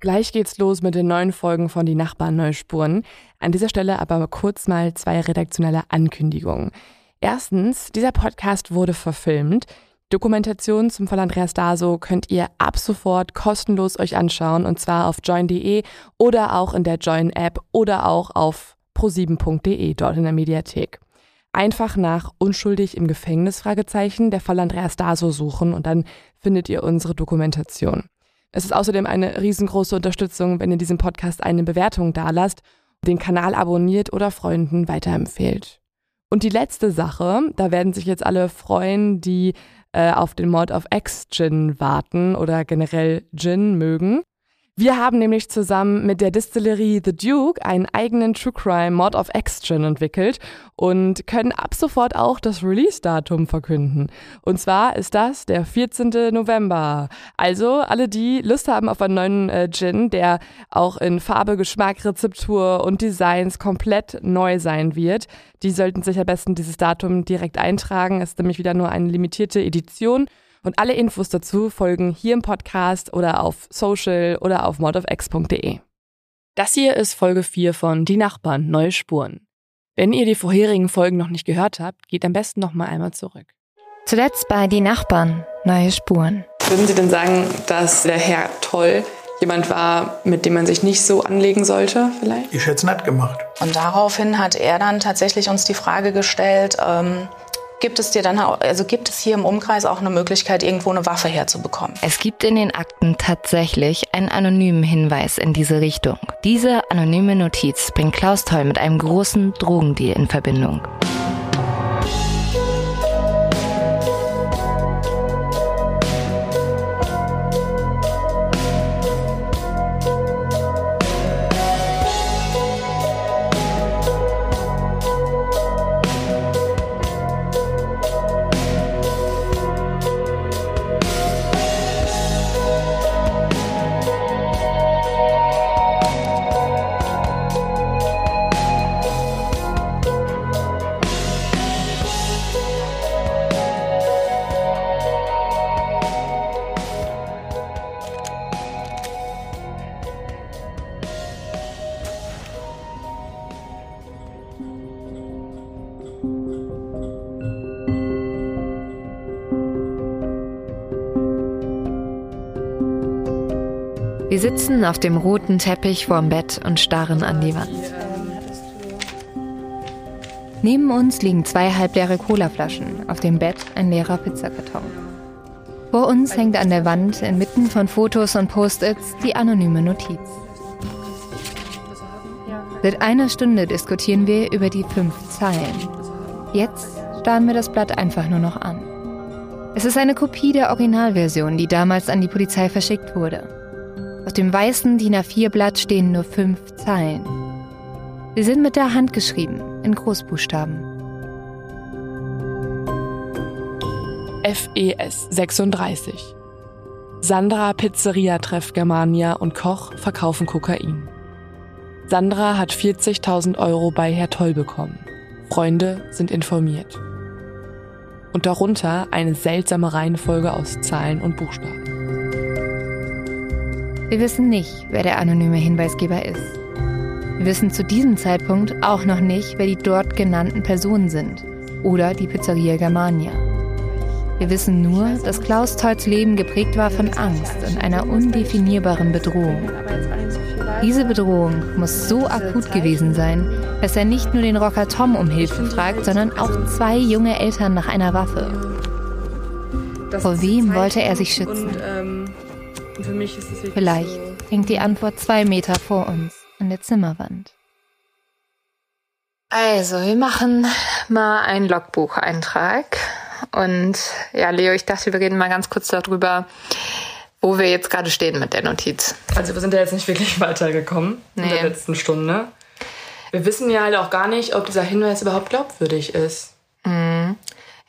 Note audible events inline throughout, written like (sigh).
Gleich geht's los mit den neuen Folgen von Die Nachbarn Neuspuren. An dieser Stelle aber kurz mal zwei redaktionelle Ankündigungen. Erstens, dieser Podcast wurde verfilmt. Dokumentation zum Fall Andreas Daso könnt ihr ab sofort kostenlos euch anschauen und zwar auf join.de oder auch in der Join-App oder auch auf pro7.de dort in der Mediathek. Einfach nach unschuldig im Gefängnis Fragezeichen der Fall Andreas Daso suchen und dann findet ihr unsere Dokumentation. Es ist außerdem eine riesengroße Unterstützung, wenn ihr diesem Podcast eine Bewertung dalasst, den Kanal abonniert oder Freunden weiterempfehlt. Und die letzte Sache, da werden sich jetzt alle freuen, die äh, auf den Mod of X-Gin warten oder generell Gin mögen. Wir haben nämlich zusammen mit der Distillerie The Duke einen eigenen True Crime Mod of X-Gin entwickelt und können ab sofort auch das Release-Datum verkünden. Und zwar ist das der 14. November. Also alle, die Lust haben auf einen neuen äh, Gin, der auch in Farbe, Geschmack, Rezeptur und Designs komplett neu sein wird, die sollten sich am besten dieses Datum direkt eintragen. Es ist nämlich wieder nur eine limitierte Edition. Und alle Infos dazu folgen hier im Podcast oder auf social oder auf modofx.de. Das hier ist Folge 4 von Die Nachbarn, neue Spuren. Wenn ihr die vorherigen Folgen noch nicht gehört habt, geht am besten noch mal einmal zurück. Zuletzt bei Die Nachbarn, neue Spuren. Würden Sie denn sagen, dass der Herr Toll jemand war, mit dem man sich nicht so anlegen sollte, vielleicht? Ich hätte es nett gemacht. Und daraufhin hat er dann tatsächlich uns die Frage gestellt, ähm, Gibt es dir dann, also gibt es hier im Umkreis auch eine Möglichkeit, irgendwo eine Waffe herzubekommen? Es gibt in den Akten tatsächlich einen anonymen Hinweis in diese Richtung. Diese anonyme Notiz bringt Klaus Toll mit einem großen Drogendeal in Verbindung. Auf dem roten Teppich vorm Bett und starren an die Wand. Neben uns liegen zwei halbleere Colaflaschen, auf dem Bett ein leerer Pizzakarton. Vor uns hängt an der Wand inmitten von Fotos und Post-its die anonyme Notiz. Seit einer Stunde diskutieren wir über die fünf Zeilen. Jetzt starren wir das Blatt einfach nur noch an. Es ist eine Kopie der Originalversion, die damals an die Polizei verschickt wurde. Auf dem weißen DIN A4-Blatt stehen nur fünf Zeilen. Sie sind mit der Hand geschrieben, in Großbuchstaben. FES 36. Sandra Pizzeria Treff Germania und Koch verkaufen Kokain. Sandra hat 40.000 Euro bei Herr Toll bekommen. Freunde sind informiert. Und darunter eine seltsame Reihenfolge aus Zahlen und Buchstaben. Wir wissen nicht, wer der anonyme Hinweisgeber ist. Wir wissen zu diesem Zeitpunkt auch noch nicht, wer die dort genannten Personen sind oder die Pizzeria Germania. Wir wissen nur, dass Klaus Tolls Leben geprägt war von Angst und einer undefinierbaren Bedrohung. Diese Bedrohung muss so akut gewesen sein, dass er nicht nur den Rocker Tom um Hilfe fragt, sondern auch zwei junge Eltern nach einer Waffe. Vor wem wollte er sich schützen? Für mich ist es wirklich Vielleicht so hängt die Antwort zwei Meter vor uns an der Zimmerwand. Also, wir machen mal einen Logbucheintrag. Und ja, Leo, ich dachte, wir reden mal ganz kurz darüber, wo wir jetzt gerade stehen mit der Notiz. Also wir sind ja jetzt nicht wirklich (laughs) weitergekommen nee. in der letzten Stunde. Wir wissen ja halt auch gar nicht, ob dieser Hinweis überhaupt glaubwürdig ist. Mhm.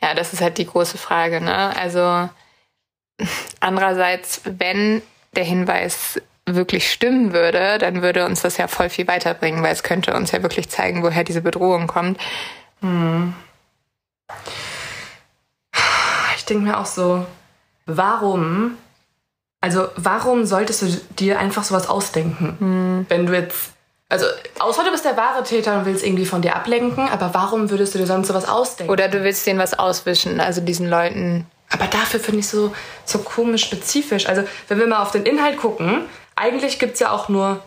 Ja, das ist halt die große Frage. Ne? Also Andererseits, wenn der Hinweis wirklich stimmen würde, dann würde uns das ja voll viel weiterbringen, weil es könnte uns ja wirklich zeigen, woher diese Bedrohung kommt. Hm. Ich denke mir auch so, warum Also warum solltest du dir einfach sowas ausdenken, hm. wenn du jetzt also, außer du bist der wahre Täter und willst irgendwie von dir ablenken, aber warum würdest du dir sonst sowas ausdenken? Oder du willst denen was auswischen, also diesen Leuten. Aber dafür finde ich so, so komisch spezifisch. Also, wenn wir mal auf den Inhalt gucken, eigentlich gibt es ja auch nur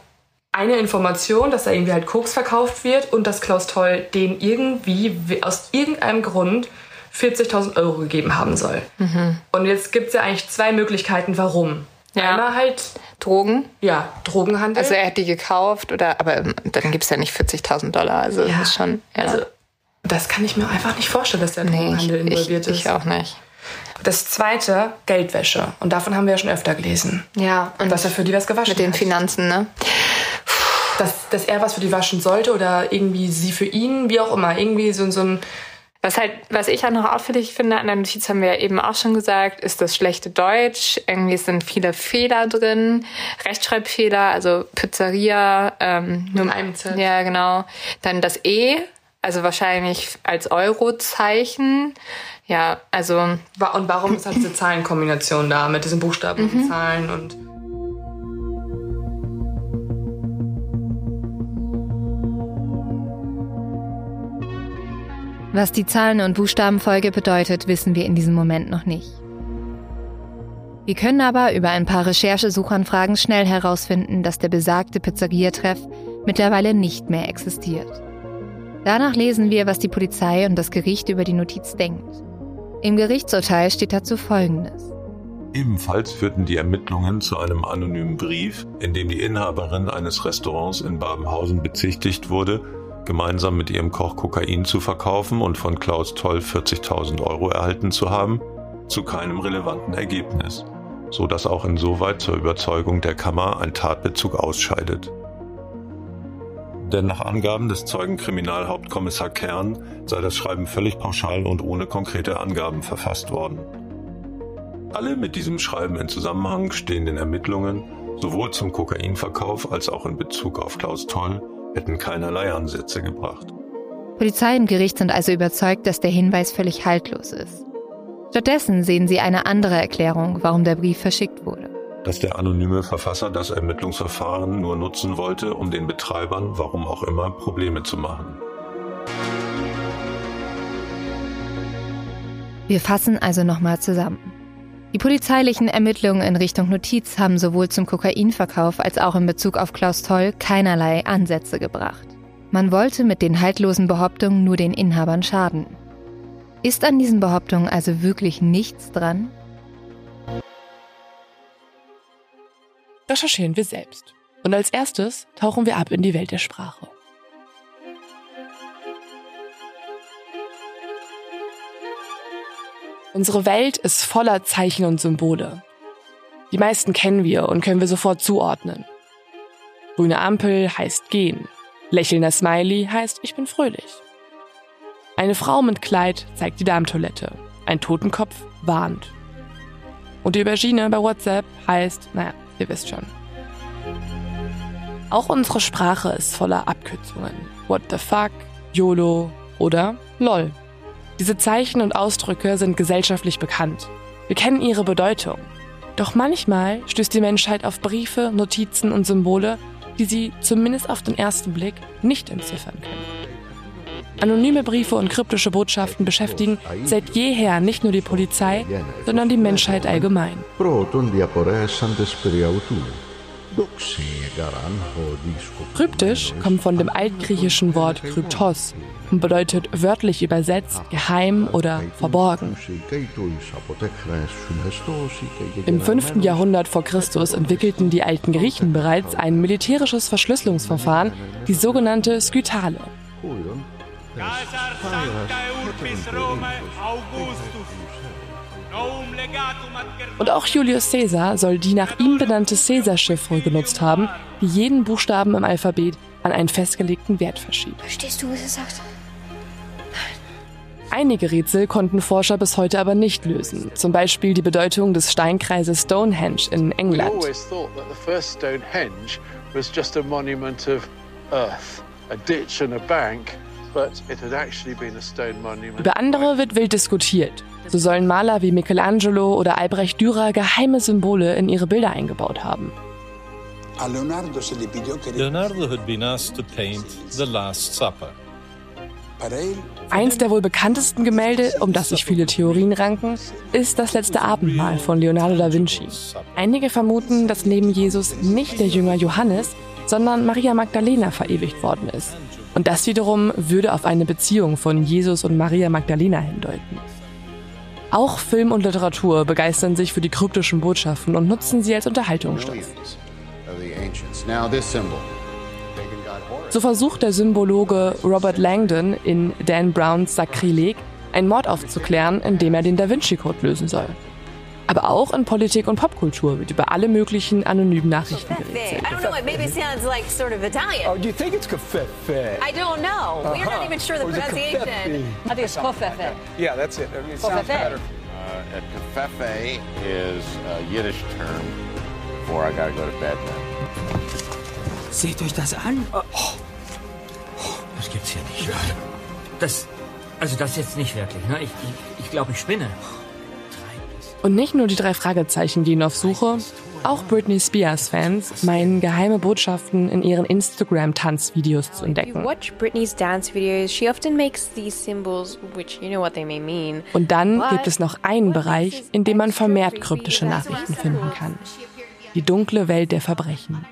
eine Information, dass da irgendwie halt Koks verkauft wird und dass Klaus Toll den irgendwie aus irgendeinem Grund 40.000 Euro gegeben haben soll. Mhm. Und jetzt gibt es ja eigentlich zwei Möglichkeiten, warum. Ja. Einmal halt Drogen. Ja, Drogenhandel. Also er hat die gekauft oder aber dann gibt es ja nicht 40.000 Dollar. Also ja. das ist schon. Ja. Also das kann ich mir einfach nicht vorstellen, dass der Drogenhandel nee, involviert ich, ist. Ich auch nicht. Das zweite, Geldwäsche. Und davon haben wir ja schon öfter gelesen. Ja. Und dass er für die was gewaschen hat. Mit den Finanzen, ne? Dass, dass er was für die waschen sollte oder irgendwie sie für ihn, wie auch immer. Irgendwie so, so ein was halt, was ich auch noch auffällig finde an der Notiz, haben wir ja eben auch schon gesagt, ist das schlechte Deutsch. Irgendwie sind viele Fehler drin, Rechtschreibfehler, also Pizzeria. Ähm, nur Mit einem Z. Ja, genau. Dann das E, also wahrscheinlich als Eurozeichen. Ja, also. Und warum ist halt diese Zahlenkombination da mit diesen Buchstaben und mhm. Zahlen und. Was die Zahlen- und Buchstabenfolge bedeutet, wissen wir in diesem Moment noch nicht. Wir können aber über ein paar Recherchesuchanfragen schnell herausfinden, dass der besagte Pizzeriatreff mittlerweile nicht mehr existiert. Danach lesen wir, was die Polizei und das Gericht über die Notiz denkt. Im Gerichtsurteil steht dazu Folgendes. Ebenfalls führten die Ermittlungen zu einem anonymen Brief, in dem die Inhaberin eines Restaurants in Babenhausen bezichtigt wurde, gemeinsam mit ihrem Koch Kokain zu verkaufen und von Klaus Toll 40.000 Euro erhalten zu haben, zu keinem relevanten Ergebnis, so dass auch insoweit zur Überzeugung der Kammer ein Tatbezug ausscheidet. Denn nach Angaben des Zeugen Kriminalhauptkommissar Kern sei das Schreiben völlig pauschal und ohne konkrete Angaben verfasst worden. Alle mit diesem Schreiben in Zusammenhang stehenden Ermittlungen, sowohl zum Kokainverkauf als auch in Bezug auf Klaus Toll, hätten keinerlei Ansätze gebracht. Polizei und Gericht sind also überzeugt, dass der Hinweis völlig haltlos ist. Stattdessen sehen sie eine andere Erklärung, warum der Brief verschickt wurde. Dass der anonyme Verfasser das Ermittlungsverfahren nur nutzen wollte, um den Betreibern, warum auch immer, Probleme zu machen. Wir fassen also nochmal zusammen. Die polizeilichen Ermittlungen in Richtung Notiz haben sowohl zum Kokainverkauf als auch in Bezug auf Klaus Toll keinerlei Ansätze gebracht. Man wollte mit den haltlosen Behauptungen nur den Inhabern schaden. Ist an diesen Behauptungen also wirklich nichts dran? Recherchieren wir selbst. Und als erstes tauchen wir ab in die Welt der Sprache. Unsere Welt ist voller Zeichen und Symbole. Die meisten kennen wir und können wir sofort zuordnen. Grüne Ampel heißt gehen. Lächelnder Smiley heißt ich bin fröhlich. Eine Frau mit Kleid zeigt die Darmtoilette. Ein Totenkopf warnt. Und die Aubergine bei WhatsApp heißt, naja, ihr wisst schon. Auch unsere Sprache ist voller Abkürzungen. What the fuck, YOLO oder LOL. Diese Zeichen und Ausdrücke sind gesellschaftlich bekannt. Wir kennen ihre Bedeutung. Doch manchmal stößt die Menschheit auf Briefe, Notizen und Symbole, die sie zumindest auf den ersten Blick nicht entziffern können. Anonyme Briefe und kryptische Botschaften beschäftigen seit jeher nicht nur die Polizei, sondern die Menschheit allgemein. Kryptisch kommt von dem altgriechischen Wort kryptos und bedeutet wörtlich übersetzt geheim oder verborgen. Im 5. Jahrhundert vor Christus entwickelten die alten Griechen bereits ein militärisches Verschlüsselungsverfahren, die sogenannte Skytale. Und auch Julius Caesar soll die nach ihm benannte Caesar-Chiffre genutzt haben, die jeden Buchstaben im Alphabet an einen festgelegten Wert verschiebt. Verstehst du, was er sagt? Einige Rätsel konnten Forscher bis heute aber nicht lösen. Zum Beispiel die Bedeutung des Steinkreises Stonehenge in England. Über andere wird wild diskutiert. So sollen Maler wie Michelangelo oder Albrecht Dürer geheime Symbole in ihre Bilder eingebaut haben. Leonardo had been asked to paint The Last Supper. Eins der wohl bekanntesten Gemälde, um das sich viele Theorien ranken, ist das letzte Abendmahl von Leonardo da Vinci. Einige vermuten, dass neben Jesus nicht der Jünger Johannes, sondern Maria Magdalena verewigt worden ist. Und das wiederum würde auf eine Beziehung von Jesus und Maria Magdalena hindeuten. Auch Film und Literatur begeistern sich für die kryptischen Botschaften und nutzen sie als Unterhaltungsstoff. So versucht der Symbologe Robert Langdon in Dan Browns Sakrileg, einen Mord aufzuklären, indem er den Da Vinci Code lösen soll. Aber auch in Politik und Popkultur wird über alle möglichen anonymen Nachrichten geredet. Oh, do you think it's covfefe? I don't know. We're not even sure the Or is it pronunciation. covfefe? I think it's covfefe. Yeah, that's it. I mean, it sounds Covfefe. better. Uh, a is a Yiddish term for I gotta go to bed now. Seht euch das an. Oh. Das gibt's hier nicht. Das, also das jetzt nicht wirklich. Ne? Ich, ich, ich glaube, ich spinne. Und nicht nur die drei Fragezeichen gehen auf Suche, auch Britney Spears-Fans meinen geheime Botschaften in ihren Instagram-Tanzvideos zu If you entdecken. watch Britney's dance videos, she often makes these symbols, which you know what they may mean. Und dann gibt es noch einen Bereich, in dem man vermehrt kryptische Nachrichten finden kann. Die dunkle Welt der Verbrechen.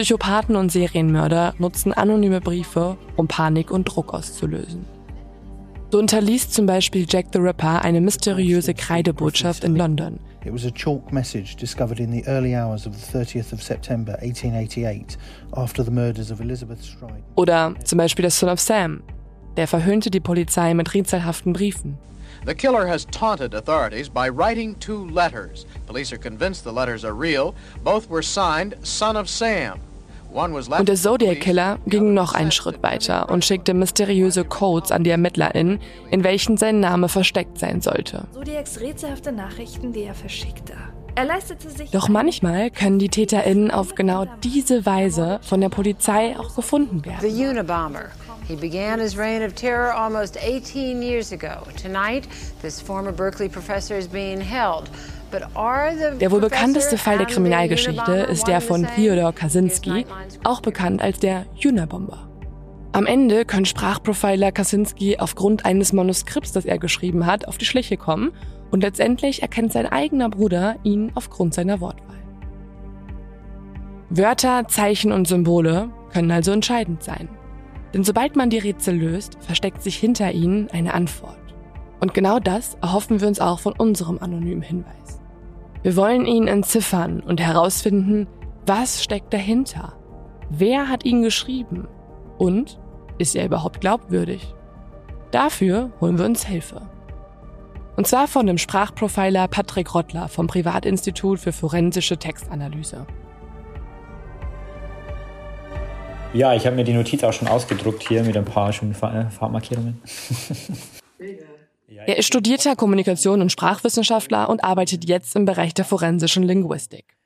Psychopathen und Serienmörder nutzen anonyme Briefe, um Panik und Druck auszulösen. So unterließ zum Beispiel Jack the Ripper eine mysteriöse Kreidebotschaft in London. It was a chalk message discovered in the early hours of the 30th of September 1888 after the murders of Elizabeth Stride. Oder zum Beispiel der Son of Sam. Der verhöhnte die Polizei mit rätselhaften Briefen. The killer has taunted authorities by writing two letters. Police are convinced the letters are real. Both were signed Son of Sam. Und der Zodiac Killer ging noch einen Schritt weiter und schickte mysteriöse Codes an die ErmittlerInnen, in welchen sein Name versteckt sein sollte. Zodiacs rätselhafte Nachrichten, die er verschickte. Er leistete sich Doch manchmal können die TäterInnen auf genau diese Weise von der Polizei auch gefunden werden. The Unabomber. He began his reign of terror almost 18 years ago. Tonight, this former Berkeley professor is being held. Der wohl bekannteste Fall der Kriminalgeschichte ist der von? Theodor Kaczynski, auch bekannt als der Unabomber. Am Ende können Sprachprofiler Kaczynski aufgrund eines Manuskripts, das er geschrieben hat, auf die Schliche kommen und letztendlich erkennt sein eigener Bruder ihn aufgrund seiner Wortwahl. Wörter, Zeichen und Symbole können also entscheidend sein. Denn sobald man die Rätsel löst, versteckt sich hinter ihnen eine Antwort. Und genau das erhoffen wir uns auch von unserem anonymen Hinweis. Wir wollen ihn entziffern und herausfinden, was steckt dahinter? Wer hat ihn geschrieben? Und ist er überhaupt glaubwürdig? Dafür holen wir uns Hilfe. Und zwar von dem Sprachprofiler Patrick Rottler vom Privatinstitut für forensische Textanalyse. Ja, ich habe mir die Notiz auch schon ausgedruckt hier mit ein paar äh, Farbmarkierungen. (laughs) Er ist studierter Kommunikation- und Sprachwissenschaftler und arbeitet jetzt im Bereich der forensischen Linguistik.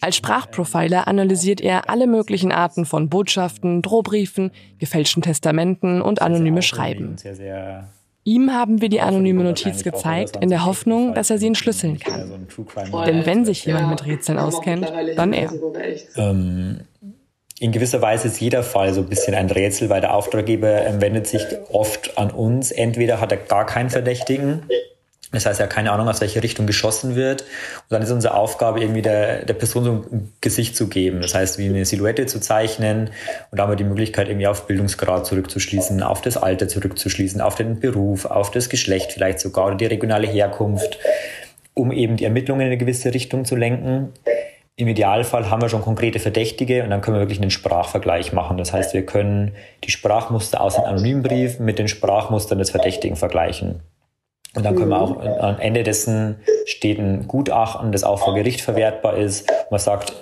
Als Sprachprofiler analysiert er alle möglichen Arten von Botschaften, Drohbriefen, gefälschten Testamenten und anonyme Schreiben. Ihm haben wir die anonyme Notiz gezeigt, in der Hoffnung, dass er sie entschlüsseln kann. Denn wenn sich jemand mit Rätseln auskennt, dann er. Ähm, in gewisser Weise ist jeder Fall so ein bisschen ein Rätsel, weil der Auftraggeber ähm, wendet sich oft an uns. Entweder hat er gar keinen Verdächtigen, das heißt, er hat keine Ahnung, aus welche Richtung geschossen wird. Und dann ist unsere Aufgabe, irgendwie der, der Person so ein Gesicht zu geben. Das heißt, wie eine Silhouette zu zeichnen. Und da haben wir die Möglichkeit, irgendwie auf Bildungsgrad zurückzuschließen, auf das Alter zurückzuschließen, auf den Beruf, auf das Geschlecht vielleicht sogar oder die regionale Herkunft, um eben die Ermittlungen in eine gewisse Richtung zu lenken. Im Idealfall haben wir schon konkrete Verdächtige und dann können wir wirklich einen Sprachvergleich machen. Das heißt, wir können die Sprachmuster aus dem anonymen Brief mit den Sprachmustern des Verdächtigen vergleichen. Und dann können wir auch am Ende dessen steht ein Gutachten, das auch vor Gericht verwertbar ist. Man sagt,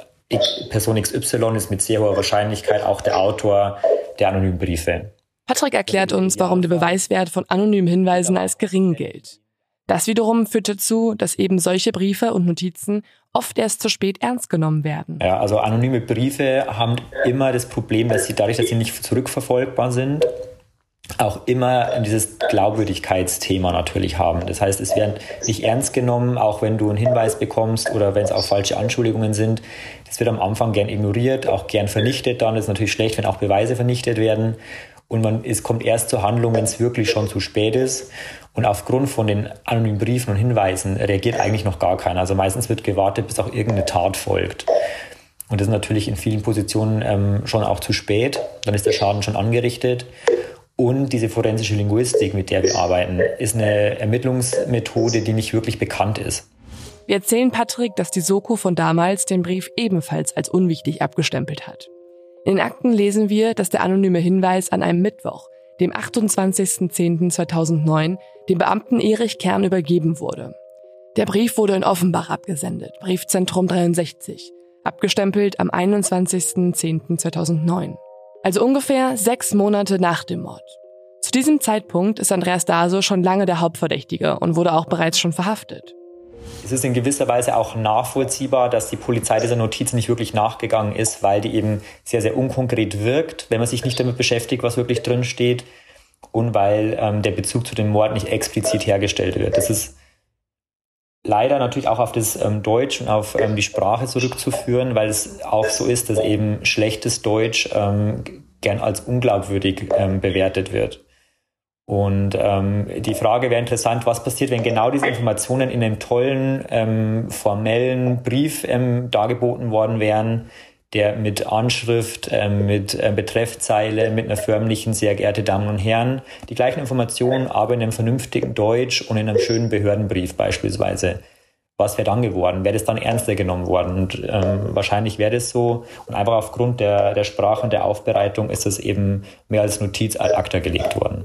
Person XY ist mit sehr hoher Wahrscheinlichkeit auch der Autor der anonymen Briefe. Patrick erklärt uns, warum der Beweiswert von anonymen Hinweisen als gering gilt. Das wiederum führt dazu, dass eben solche Briefe und Notizen oft erst zu spät ernst genommen werden. Ja, also anonyme Briefe haben immer das Problem, dass sie dadurch, dass sie nicht zurückverfolgbar sind, auch immer dieses Glaubwürdigkeitsthema natürlich haben. Das heißt, es werden nicht ernst genommen, auch wenn du einen Hinweis bekommst oder wenn es auch falsche Anschuldigungen sind. Das wird am Anfang gern ignoriert, auch gern vernichtet. Dann ist es natürlich schlecht, wenn auch Beweise vernichtet werden. Und man, es kommt erst zur Handlung, wenn es wirklich schon zu spät ist. Und aufgrund von den anonymen Briefen und Hinweisen reagiert eigentlich noch gar keiner. Also meistens wird gewartet, bis auch irgendeine Tat folgt. Und das ist natürlich in vielen Positionen ähm, schon auch zu spät. Dann ist der Schaden schon angerichtet. Und diese forensische Linguistik, mit der wir arbeiten, ist eine Ermittlungsmethode, die nicht wirklich bekannt ist. Wir erzählen Patrick, dass die Soko von damals den Brief ebenfalls als unwichtig abgestempelt hat. In den Akten lesen wir, dass der anonyme Hinweis an einem Mittwoch, dem 28.10.2009, dem Beamten Erich Kern übergeben wurde. Der Brief wurde in Offenbach abgesendet, Briefzentrum 63, abgestempelt am 21.10.2009 also ungefähr sechs Monate nach dem Mord. Zu diesem Zeitpunkt ist Andreas Daso schon lange der Hauptverdächtige und wurde auch bereits schon verhaftet. Es ist in gewisser Weise auch nachvollziehbar, dass die Polizei dieser Notiz nicht wirklich nachgegangen ist, weil die eben sehr, sehr unkonkret wirkt, wenn man sich nicht damit beschäftigt, was wirklich drin steht und weil ähm, der Bezug zu dem Mord nicht explizit hergestellt wird. Das ist leider natürlich auch auf das ähm, Deutsch und auf ähm, die Sprache zurückzuführen, weil es auch so ist, dass eben schlechtes Deutsch ähm, gern als unglaubwürdig ähm, bewertet wird. Und ähm, die Frage wäre interessant, was passiert, wenn genau diese Informationen in einem tollen, ähm, formellen Brief ähm, dargeboten worden wären, der mit Anschrift, äh, mit äh, Betreffzeile, mit einer förmlichen, sehr geehrte Damen und Herren, die gleichen Informationen, aber in einem vernünftigen Deutsch und in einem schönen Behördenbrief beispielsweise. Was wäre dann geworden? Wäre das dann ernster genommen worden? Und ähm, wahrscheinlich wäre das so. Und einfach aufgrund der, der Sprache und der Aufbereitung ist es eben mehr als Notiz ad acta gelegt worden.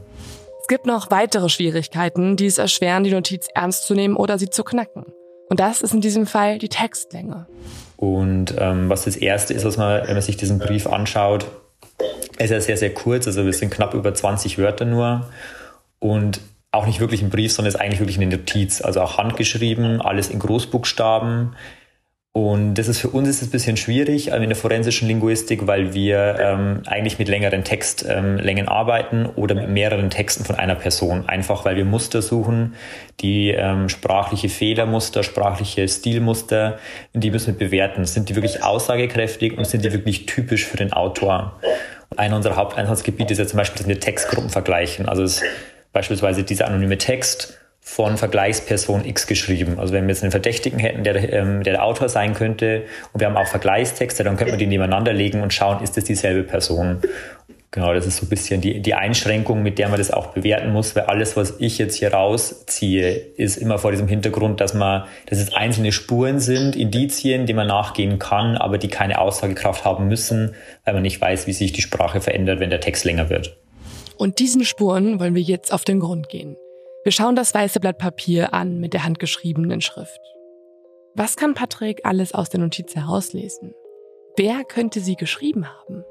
Es gibt noch weitere Schwierigkeiten, die es erschweren, die Notiz ernst zu nehmen oder sie zu knacken. Und das ist in diesem Fall die Textlänge. Und ähm, was das Erste ist, was man, wenn man sich diesen Brief anschaut, ist ja sehr, sehr kurz. Also wir sind knapp über 20 Wörter nur. Und auch nicht wirklich ein Brief, sondern ist eigentlich wirklich eine Notiz. Also auch handgeschrieben, alles in Großbuchstaben. Und das ist für uns ist es ein bisschen schwierig also in der forensischen Linguistik, weil wir ähm, eigentlich mit längeren Textlängen ähm, arbeiten oder mit mehreren Texten von einer Person. Einfach weil wir Muster suchen, die ähm, sprachliche Fehlermuster, sprachliche Stilmuster, die müssen wir bewerten. Sind die wirklich aussagekräftig und sind die wirklich typisch für den Autor? Einer unserer Haupteinsatzgebiete ist ja zum Beispiel, dass wir Textgruppen vergleichen. Also es, beispielsweise dieser anonyme Text von Vergleichsperson X geschrieben. Also wenn wir jetzt einen Verdächtigen hätten, der, ähm, der Autor sein könnte, und wir haben auch Vergleichstexte, dann könnte man die nebeneinander legen und schauen, ist das dieselbe Person. Genau, das ist so ein bisschen die, die Einschränkung, mit der man das auch bewerten muss, weil alles, was ich jetzt hier rausziehe, ist immer vor diesem Hintergrund, dass man, dass es einzelne Spuren sind, Indizien, die man nachgehen kann, aber die keine Aussagekraft haben müssen, weil man nicht weiß, wie sich die Sprache verändert, wenn der Text länger wird. Und diesen Spuren wollen wir jetzt auf den Grund gehen. Wir schauen das weiße Blatt Papier an mit der handgeschriebenen Schrift. Was kann Patrick alles aus der Notiz herauslesen? Wer könnte sie geschrieben haben?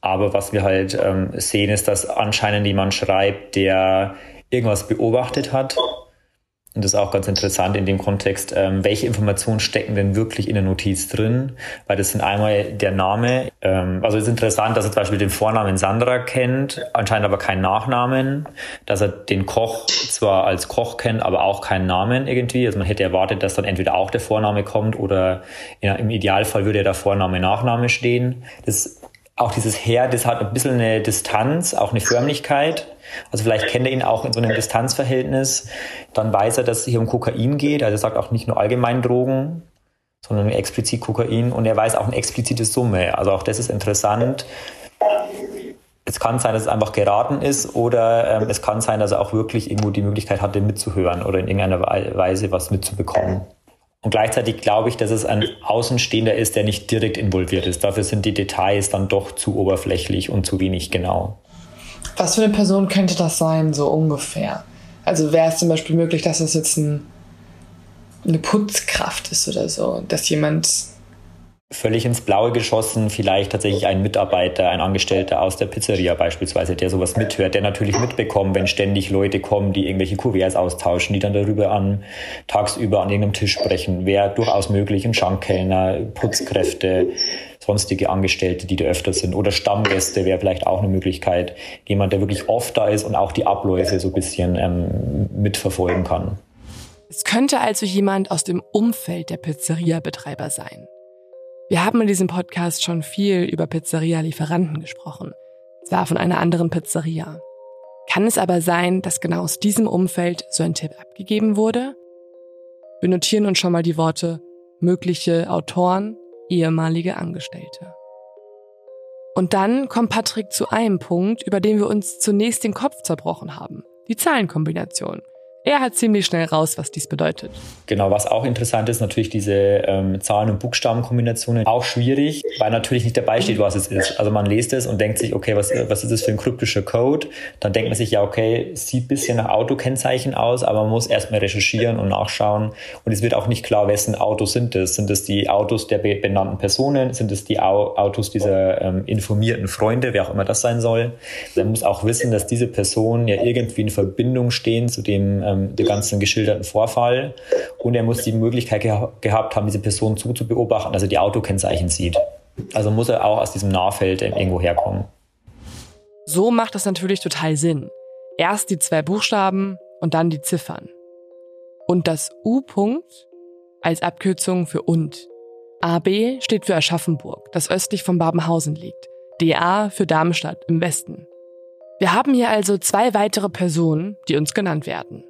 Aber was wir halt ähm, sehen, ist, dass anscheinend jemand schreibt, der irgendwas beobachtet hat und das ist auch ganz interessant in dem Kontext, ähm, welche Informationen stecken denn wirklich in der Notiz drin? Weil das sind einmal der Name. Ähm, also es ist interessant, dass er zum Beispiel den Vornamen Sandra kennt, anscheinend aber keinen Nachnamen. Dass er den Koch zwar als Koch kennt, aber auch keinen Namen irgendwie. Also man hätte erwartet, dass dann entweder auch der Vorname kommt oder ja, im Idealfall würde der Vorname Nachname stehen. Das auch dieses Herr, das hat ein bisschen eine Distanz, auch eine Förmlichkeit. Also vielleicht kennt er ihn auch in so einem Distanzverhältnis. Dann weiß er, dass es hier um Kokain geht. Also er sagt auch nicht nur allgemein Drogen, sondern explizit Kokain. Und er weiß auch eine explizite Summe. Also auch das ist interessant. Es kann sein, dass es einfach geraten ist oder ähm, es kann sein, dass er auch wirklich irgendwo die Möglichkeit hatte, mitzuhören oder in irgendeiner Weise was mitzubekommen. Und gleichzeitig glaube ich, dass es ein Außenstehender ist, der nicht direkt involviert ist. Dafür sind die Details dann doch zu oberflächlich und zu wenig genau. Was für eine Person könnte das sein, so ungefähr? Also wäre es zum Beispiel möglich, dass es jetzt ein, eine Putzkraft ist oder so, dass jemand völlig ins Blaue geschossen, vielleicht tatsächlich ein Mitarbeiter, ein Angestellter aus der Pizzeria beispielsweise, der sowas mithört, der natürlich mitbekommt, wenn ständig Leute kommen, die irgendwelche Kuverts austauschen, die dann darüber an tagsüber an irgendeinem Tisch sprechen, wäre durchaus möglich, ein Schankkellner, Putzkräfte, sonstige Angestellte, die da öfter sind oder Stammgäste wäre vielleicht auch eine Möglichkeit, jemand, der wirklich oft da ist und auch die Abläufe so ein bisschen ähm, mitverfolgen kann. Es könnte also jemand aus dem Umfeld der Pizzeria-Betreiber sein. Wir haben in diesem Podcast schon viel über Pizzeria-Lieferanten gesprochen. Zwar von einer anderen Pizzeria. Kann es aber sein, dass genau aus diesem Umfeld so ein Tipp abgegeben wurde? Wir notieren uns schon mal die Worte mögliche Autoren, ehemalige Angestellte. Und dann kommt Patrick zu einem Punkt, über den wir uns zunächst den Kopf zerbrochen haben. Die Zahlenkombination. Er hat ziemlich schnell raus, was dies bedeutet. Genau, was auch interessant ist, natürlich diese ähm, Zahlen- und Buchstabenkombinationen. Auch schwierig, weil natürlich nicht dabei steht, was es ist. Also man liest es und denkt sich, okay, was, was ist das für ein kryptischer Code? Dann denkt man sich, ja, okay, sieht bisschen nach Autokennzeichen aus, aber man muss erstmal recherchieren und nachschauen. Und es wird auch nicht klar, wessen Autos sind es. Sind es die Autos der benannten Personen? Sind es die Autos dieser ähm, informierten Freunde, wer auch immer das sein soll? Man muss auch wissen, dass diese Personen ja irgendwie in Verbindung stehen zu dem ähm, den ganzen geschilderten Vorfall. Und er muss die Möglichkeit geha gehabt haben, diese Person zuzubeobachten, dass er die Autokennzeichen sieht. Also muss er auch aus diesem Nahfeld irgendwo herkommen. So macht das natürlich total Sinn. Erst die zwei Buchstaben und dann die Ziffern. Und das U-Punkt als Abkürzung für und. AB steht für Aschaffenburg, das östlich von Babenhausen liegt. DA für Darmstadt im Westen. Wir haben hier also zwei weitere Personen, die uns genannt werden.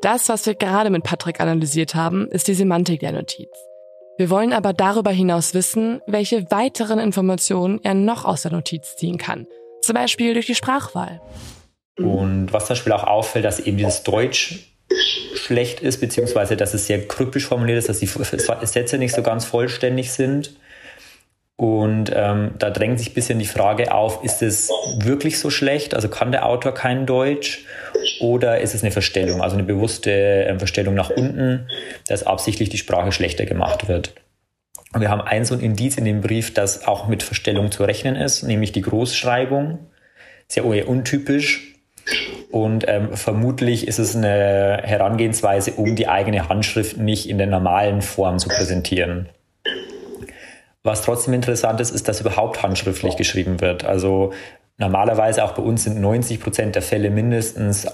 Das, was wir gerade mit Patrick analysiert haben, ist die Semantik der Notiz. Wir wollen aber darüber hinaus wissen, welche weiteren Informationen er noch aus der Notiz ziehen kann. Zum Beispiel durch die Sprachwahl. Und was zum Beispiel auch auffällt, dass eben dieses Deutsch schlecht ist, beziehungsweise dass es sehr kryptisch formuliert ist, dass die Sätze nicht so ganz vollständig sind. Und ähm, da drängt sich ein bisschen die Frage auf, ist es wirklich so schlecht? Also kann der Autor kein Deutsch? Oder ist es eine Verstellung, also eine bewusste ähm, Verstellung nach unten, dass absichtlich die Sprache schlechter gemacht wird? Und wir haben ein so ein Indiz in dem Brief, das auch mit Verstellung zu rechnen ist, nämlich die Großschreibung. Sehr untypisch. Und ähm, vermutlich ist es eine Herangehensweise, um die eigene Handschrift nicht in der normalen Form zu präsentieren. Was trotzdem interessant ist, ist, dass überhaupt handschriftlich geschrieben wird. Also normalerweise auch bei uns sind 90 Prozent der Fälle mindestens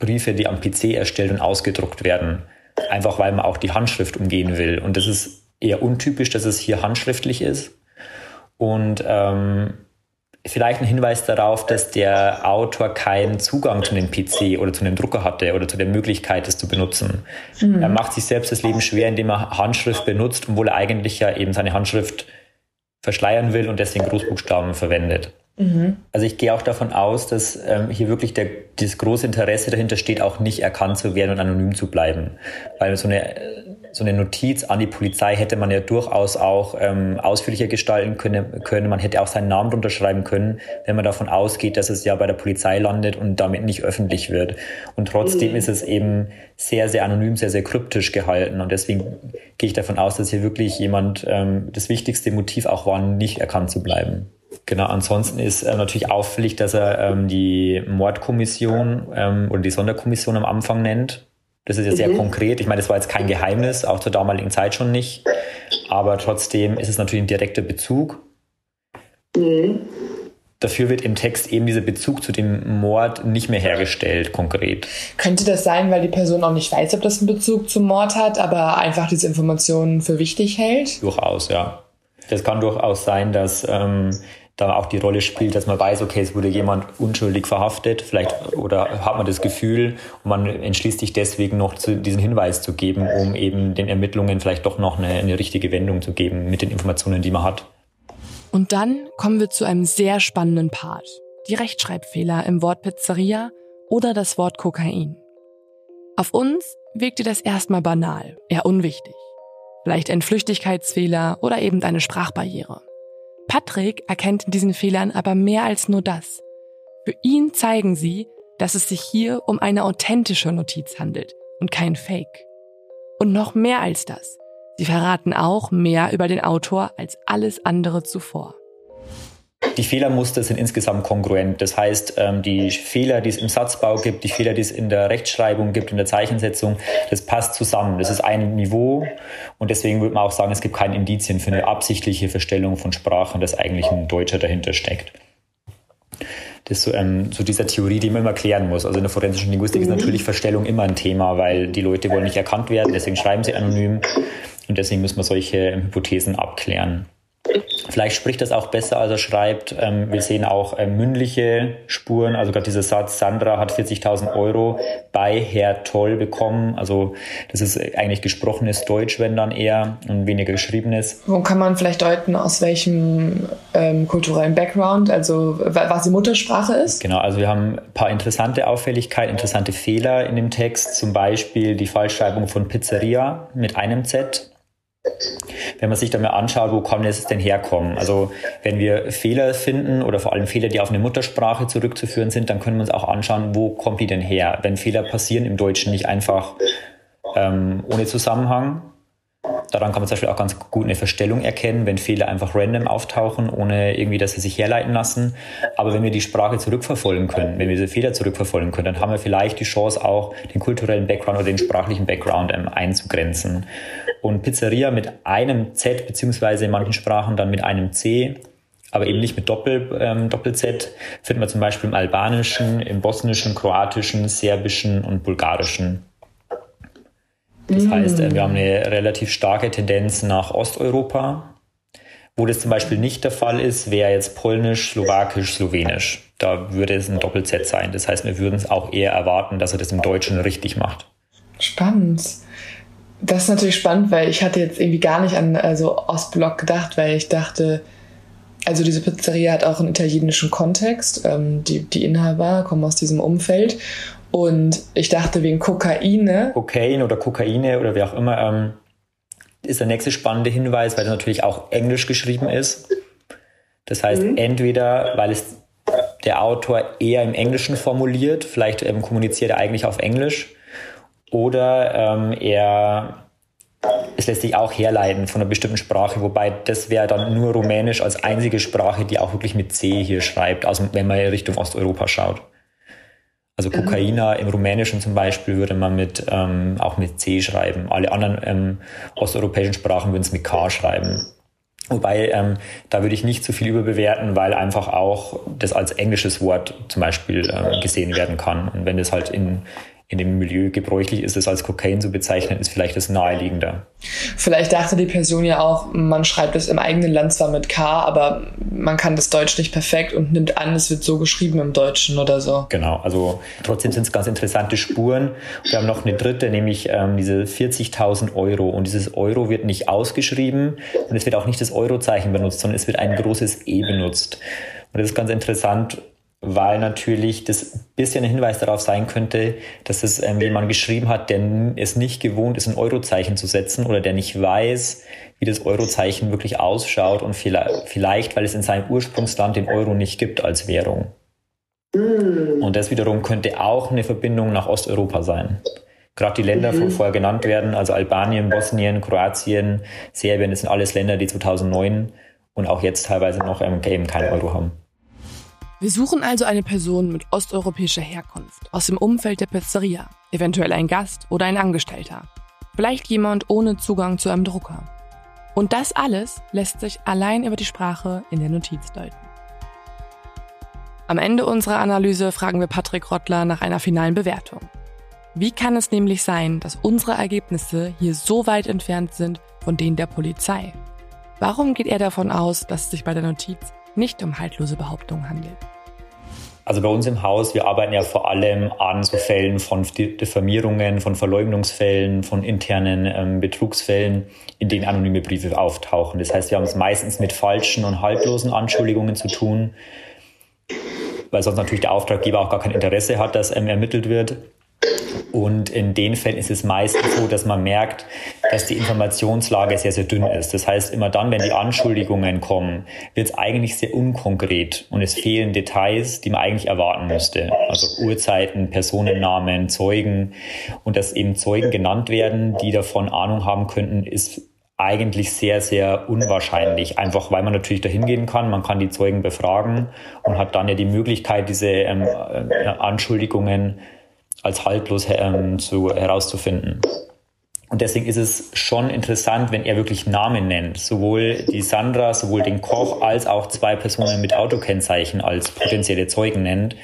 Briefe, die am PC erstellt und ausgedruckt werden. Einfach weil man auch die Handschrift umgehen will. Und das ist eher untypisch, dass es hier handschriftlich ist. Und ähm, vielleicht ein Hinweis darauf, dass der Autor keinen Zugang zu dem PC oder zu einem Drucker hatte oder zu der Möglichkeit, es zu benutzen. Mhm. Er macht sich selbst das Leben schwer, indem er Handschrift benutzt, obwohl er eigentlich ja eben seine Handschrift verschleiern will und deswegen Großbuchstaben verwendet. Mhm. Also ich gehe auch davon aus, dass ähm, hier wirklich der, das große Interesse dahinter steht, auch nicht erkannt zu werden und anonym zu bleiben. Weil so eine, so eine Notiz an die Polizei hätte man ja durchaus auch ähm, ausführlicher gestalten können, können. Man hätte auch seinen Namen drunter schreiben können, wenn man davon ausgeht, dass es ja bei der Polizei landet und damit nicht öffentlich wird. Und trotzdem mhm. ist es eben sehr, sehr anonym, sehr, sehr kryptisch gehalten. Und deswegen gehe ich davon aus, dass hier wirklich jemand ähm, das wichtigste Motiv auch war, nicht erkannt zu bleiben. Genau, ansonsten ist äh, natürlich auffällig, dass er ähm, die Mordkommission ähm, oder die Sonderkommission am Anfang nennt. Das ist ja sehr mhm. konkret. Ich meine, das war jetzt kein Geheimnis, auch zur damaligen Zeit schon nicht. Aber trotzdem ist es natürlich ein direkter Bezug. Mhm. Dafür wird im Text eben dieser Bezug zu dem Mord nicht mehr hergestellt, konkret. Könnte das sein, weil die Person auch nicht weiß, ob das einen Bezug zum Mord hat, aber einfach diese Informationen für wichtig hält? Durchaus, ja. Das kann durchaus sein, dass ähm, da auch die Rolle spielt, dass man weiß, okay, es wurde jemand unschuldig verhaftet, vielleicht oder hat man das Gefühl und man entschließt sich deswegen noch zu, diesen Hinweis zu geben, um eben den Ermittlungen vielleicht doch noch eine, eine richtige Wendung zu geben mit den Informationen, die man hat. Und dann kommen wir zu einem sehr spannenden Part. Die Rechtschreibfehler im Wort Pizzeria oder das Wort Kokain. Auf uns wirkte das erstmal banal, eher unwichtig. Vielleicht ein Flüchtigkeitsfehler oder eben eine Sprachbarriere. Patrick erkennt in diesen Fehlern aber mehr als nur das. Für ihn zeigen sie, dass es sich hier um eine authentische Notiz handelt und kein Fake. Und noch mehr als das. Sie verraten auch mehr über den Autor als alles andere zuvor. Die Fehlermuster sind insgesamt kongruent. Das heißt, ähm, die Fehler, die es im Satzbau gibt, die Fehler, die es in der Rechtschreibung gibt, in der Zeichensetzung, das passt zusammen. Das ist ein Niveau und deswegen würde man auch sagen, es gibt keine Indizien für eine absichtliche Verstellung von Sprachen, dass eigentlich ein Deutscher dahinter steckt. Das ist so, ähm, so dieser Theorie, die man immer klären muss. Also in der forensischen Linguistik ist mhm. natürlich Verstellung immer ein Thema, weil die Leute wollen nicht erkannt werden, deswegen schreiben sie anonym und deswegen müssen wir solche Hypothesen abklären. Vielleicht spricht das auch besser, als er schreibt. Ähm, wir sehen auch äh, mündliche Spuren. Also gerade dieser Satz, Sandra hat 40.000 Euro bei Herr Toll bekommen. Also das ist eigentlich gesprochenes Deutsch, wenn dann eher und weniger geschriebenes. Wo kann man vielleicht deuten, aus welchem ähm, kulturellen Background, also was die Muttersprache ist? Genau, also wir haben ein paar interessante Auffälligkeiten, interessante Fehler in dem Text. Zum Beispiel die Falschschreibung von Pizzeria mit einem Z wenn man sich dann mal anschaut, wo kann es denn herkommen? Also wenn wir Fehler finden oder vor allem Fehler, die auf eine Muttersprache zurückzuführen sind, dann können wir uns auch anschauen, wo kommt die denn her? Wenn Fehler passieren im Deutschen nicht einfach ähm, ohne Zusammenhang, Daran kann man zum Beispiel auch ganz gut eine Verstellung erkennen, wenn Fehler einfach random auftauchen, ohne irgendwie, dass sie sich herleiten lassen. Aber wenn wir die Sprache zurückverfolgen können, wenn wir diese Fehler zurückverfolgen können, dann haben wir vielleicht die Chance auch, den kulturellen Background oder den sprachlichen Background ähm, einzugrenzen. Und Pizzeria mit einem Z, beziehungsweise in manchen Sprachen dann mit einem C, aber eben nicht mit Doppel, ähm, Doppel-Z, finden wir zum Beispiel im Albanischen, im Bosnischen, Kroatischen, Serbischen und Bulgarischen. Das mm. heißt, äh, wir haben eine relativ starke Tendenz nach Osteuropa. Wo das zum Beispiel nicht der Fall ist, wäre jetzt Polnisch, Slowakisch, Slowenisch. Da würde es ein Doppel-Z sein. Das heißt, wir würden es auch eher erwarten, dass er das im Deutschen richtig macht. Spannend. Das ist natürlich spannend, weil ich hatte jetzt irgendwie gar nicht an also Ostblock gedacht, weil ich dachte, also diese Pizzeria hat auch einen italienischen Kontext. Ähm, die, die Inhaber kommen aus diesem Umfeld. Und ich dachte wegen Kokaine. Kokain oder Kokaine oder wie auch immer, ähm, ist der nächste spannende Hinweis, weil es natürlich auch Englisch geschrieben ist. Das heißt, mhm. entweder, weil es der Autor eher im Englischen formuliert, vielleicht ähm, kommuniziert er eigentlich auf Englisch, oder ähm, er es lässt sich auch herleiten von einer bestimmten Sprache, wobei das wäre dann nur Rumänisch als einzige Sprache, die auch wirklich mit C hier schreibt, also wenn man Richtung Osteuropa schaut. Also mhm. Kokaina im Rumänischen zum Beispiel würde man mit, ähm, auch mit C schreiben. Alle anderen ähm, osteuropäischen Sprachen würden es mit K schreiben. Wobei, ähm, da würde ich nicht zu viel überbewerten, weil einfach auch das als englisches Wort zum Beispiel ähm, gesehen werden kann. Und wenn das halt in, in dem Milieu gebräuchlich ist, es als Kokain zu bezeichnen, ist vielleicht das naheliegender. Vielleicht dachte die Person ja auch, man schreibt es im eigenen Land zwar mit K, aber man kann das Deutsch nicht perfekt und nimmt an, es wird so geschrieben im Deutschen oder so. Genau, also trotzdem sind es ganz interessante Spuren. Wir haben noch eine dritte, nämlich ähm, diese 40.000 Euro. Und dieses Euro wird nicht ausgeschrieben und es wird auch nicht das Eurozeichen benutzt, sondern es wird ein großes E benutzt. Und das ist ganz interessant, weil natürlich das ein bisschen ein Hinweis darauf sein könnte, dass es ähm, jemand geschrieben hat, der es nicht gewohnt ist, ein Eurozeichen zu setzen oder der nicht weiß, wie das Eurozeichen wirklich ausschaut und vielleicht, vielleicht weil es in seinem Ursprungsland den Euro nicht gibt als Währung. Mm. Und das wiederum könnte auch eine Verbindung nach Osteuropa sein. Gerade die Länder, die mhm. vorher genannt werden, also Albanien, Bosnien, Kroatien, Serbien, das sind alles Länder, die 2009 und auch jetzt teilweise noch ähm, eben kein Euro haben. Wir suchen also eine Person mit osteuropäischer Herkunft, aus dem Umfeld der Pizzeria, eventuell ein Gast oder ein Angestellter, vielleicht jemand ohne Zugang zu einem Drucker. Und das alles lässt sich allein über die Sprache in der Notiz deuten. Am Ende unserer Analyse fragen wir Patrick Rottler nach einer finalen Bewertung. Wie kann es nämlich sein, dass unsere Ergebnisse hier so weit entfernt sind von denen der Polizei? Warum geht er davon aus, dass es sich bei der Notiz nicht um haltlose Behauptungen handelt? Also bei uns im Haus, wir arbeiten ja vor allem an so Fällen von Diffamierungen, von Verleugnungsfällen, von internen ähm, Betrugsfällen, in denen anonyme Briefe auftauchen. Das heißt, wir haben es meistens mit falschen und haltlosen Anschuldigungen zu tun, weil sonst natürlich der Auftraggeber auch gar kein Interesse hat, dass ähm, ermittelt wird. Und in den Fällen ist es meistens so, dass man merkt, dass die Informationslage sehr, sehr dünn ist. Das heißt, immer dann, wenn die Anschuldigungen kommen, wird es eigentlich sehr unkonkret und es fehlen Details, die man eigentlich erwarten müsste. Also Uhrzeiten, Personennamen, Zeugen. Und dass eben Zeugen genannt werden, die davon Ahnung haben könnten, ist eigentlich sehr, sehr unwahrscheinlich. Einfach weil man natürlich dahin gehen kann, man kann die Zeugen befragen und hat dann ja die Möglichkeit, diese ähm, äh, Anschuldigungen als haltlos ähm, zu, herauszufinden. Und deswegen ist es schon interessant, wenn er wirklich Namen nennt. Sowohl die Sandra, sowohl den Koch als auch zwei Personen mit Autokennzeichen als potenzielle Zeugen nennt,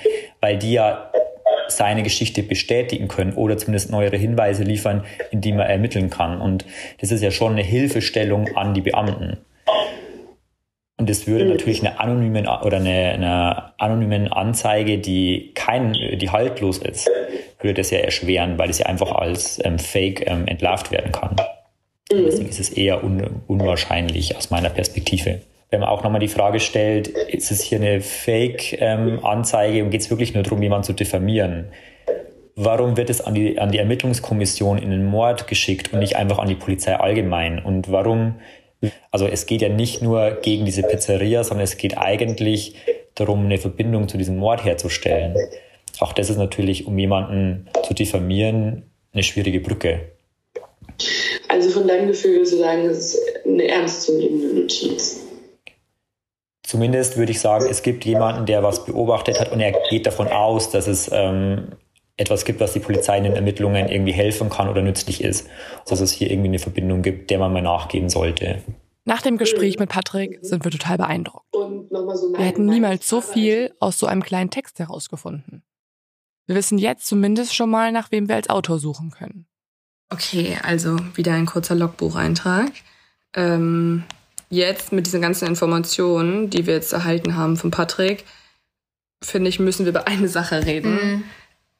weil die ja seine Geschichte bestätigen können oder zumindest neuere Hinweise liefern, in die man ermitteln kann. Und das ist ja schon eine Hilfestellung an die Beamten. Und das würde natürlich eine anonymen oder eine, eine anonymen Anzeige, die kein, die haltlos ist, würde das ja erschweren, weil es ja einfach als ähm, Fake ähm, entlarvt werden kann. Deswegen ist es eher un, unwahrscheinlich aus meiner Perspektive wenn man auch nochmal die Frage stellt, ist es hier eine Fake-Anzeige und geht es wirklich nur darum, jemanden zu diffamieren? Warum wird es an die, an die Ermittlungskommission in den Mord geschickt und nicht einfach an die Polizei allgemein? Und warum, also es geht ja nicht nur gegen diese Pizzeria, sondern es geht eigentlich darum, eine Verbindung zu diesem Mord herzustellen. Auch das ist natürlich, um jemanden zu diffamieren, eine schwierige Brücke. Also von deinem Gefühl zu sagen, es ist eine ernstzunehmende Notiz. Zumindest würde ich sagen, es gibt jemanden, der was beobachtet hat und er geht davon aus, dass es ähm, etwas gibt, was die Polizei in den Ermittlungen irgendwie helfen kann oder nützlich ist. Dass es hier irgendwie eine Verbindung gibt, der man mal nachgehen sollte. Nach dem Gespräch mit Patrick sind wir total beeindruckt. wir hätten niemals so viel aus so einem kleinen Text herausgefunden. Wir wissen jetzt zumindest schon mal, nach wem wir als Autor suchen können. Okay, also wieder ein kurzer Logbucheintrag. Ähm, jetzt mit diesen ganzen Informationen, die wir jetzt erhalten haben von Patrick, finde ich, müssen wir über eine Sache reden. Mhm.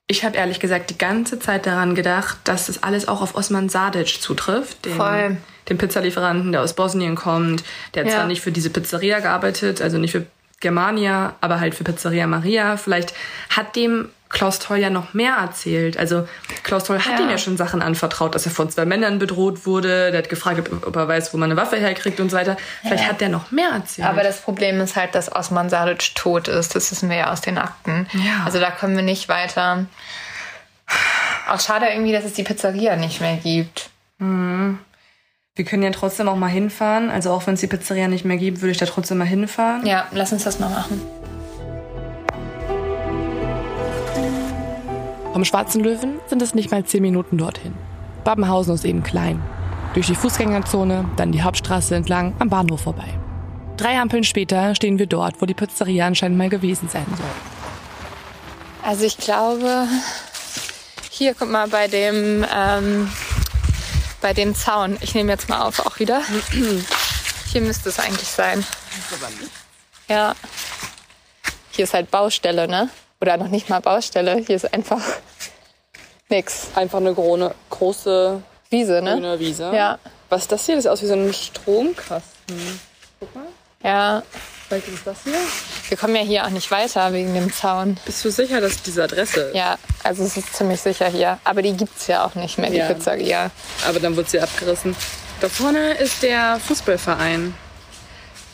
Ich habe ehrlich gesagt die ganze Zeit daran gedacht, dass das alles auch auf Osman Sadic zutrifft, den, Voll. den Pizzalieferanten, der aus Bosnien kommt. Der hat Ja. zwar nicht für diese Pizzeria gearbeitet, also nicht für Germania, aber halt für Pizzeria Maria. Vielleicht hat dem Klaus Toll ja noch mehr erzählt. Also Klaus Toll hat Ja. ihm ja schon Sachen anvertraut, dass er von zwei Männern bedroht wurde. Der hat gefragt, ob, er weiß, wo man eine Waffe herkriegt und so weiter. Vielleicht Ja. hat der noch mehr erzählt. Aber das Problem ist halt, dass Osman Sadic tot ist. Das wissen wir ja aus den Akten. Ja. Also da kommen wir nicht weiter. Auch schade irgendwie, dass es die Pizzeria nicht mehr gibt. Mhm. Wir können ja trotzdem auch mal hinfahren. Also auch wenn es die Pizzeria nicht mehr gibt, würde ich da trotzdem mal hinfahren. Ja, lass uns das mal machen. Vom Schwarzen Löwen sind es nicht mal zehn Minuten dorthin. Babenhausen ist eben klein. Durch die Fußgängerzone, dann die Hauptstraße entlang, am Bahnhof vorbei. Drei Ampeln später stehen wir dort, wo die Pizzeria anscheinend mal gewesen sein soll. Also ich glaube, hier, guck mal, bei dem, ähm, bei dem Zaun. Ich nehme jetzt mal auf auch wieder. Hier müsste es eigentlich sein. Ja. Hier ist halt Baustelle, ne? Oder noch nicht mal Baustelle. Hier ist einfach (laughs) nix. Einfach eine große, große Wiese, ne? grüne Wiese. Ja. Was ist das hier? Das sieht aus wie so ein Stromkasten. Guck mal. Ja. Vielleicht ist das hier. Wir kommen ja hier auch nicht weiter wegen dem Zaun. Bist du sicher, dass diese Adresse ist? Ja, also es ist ziemlich sicher hier. Aber die gibt's ja auch nicht mehr, die Ja. Pizzeria. Aber dann wird sie abgerissen. Da vorne ist der Fußballverein.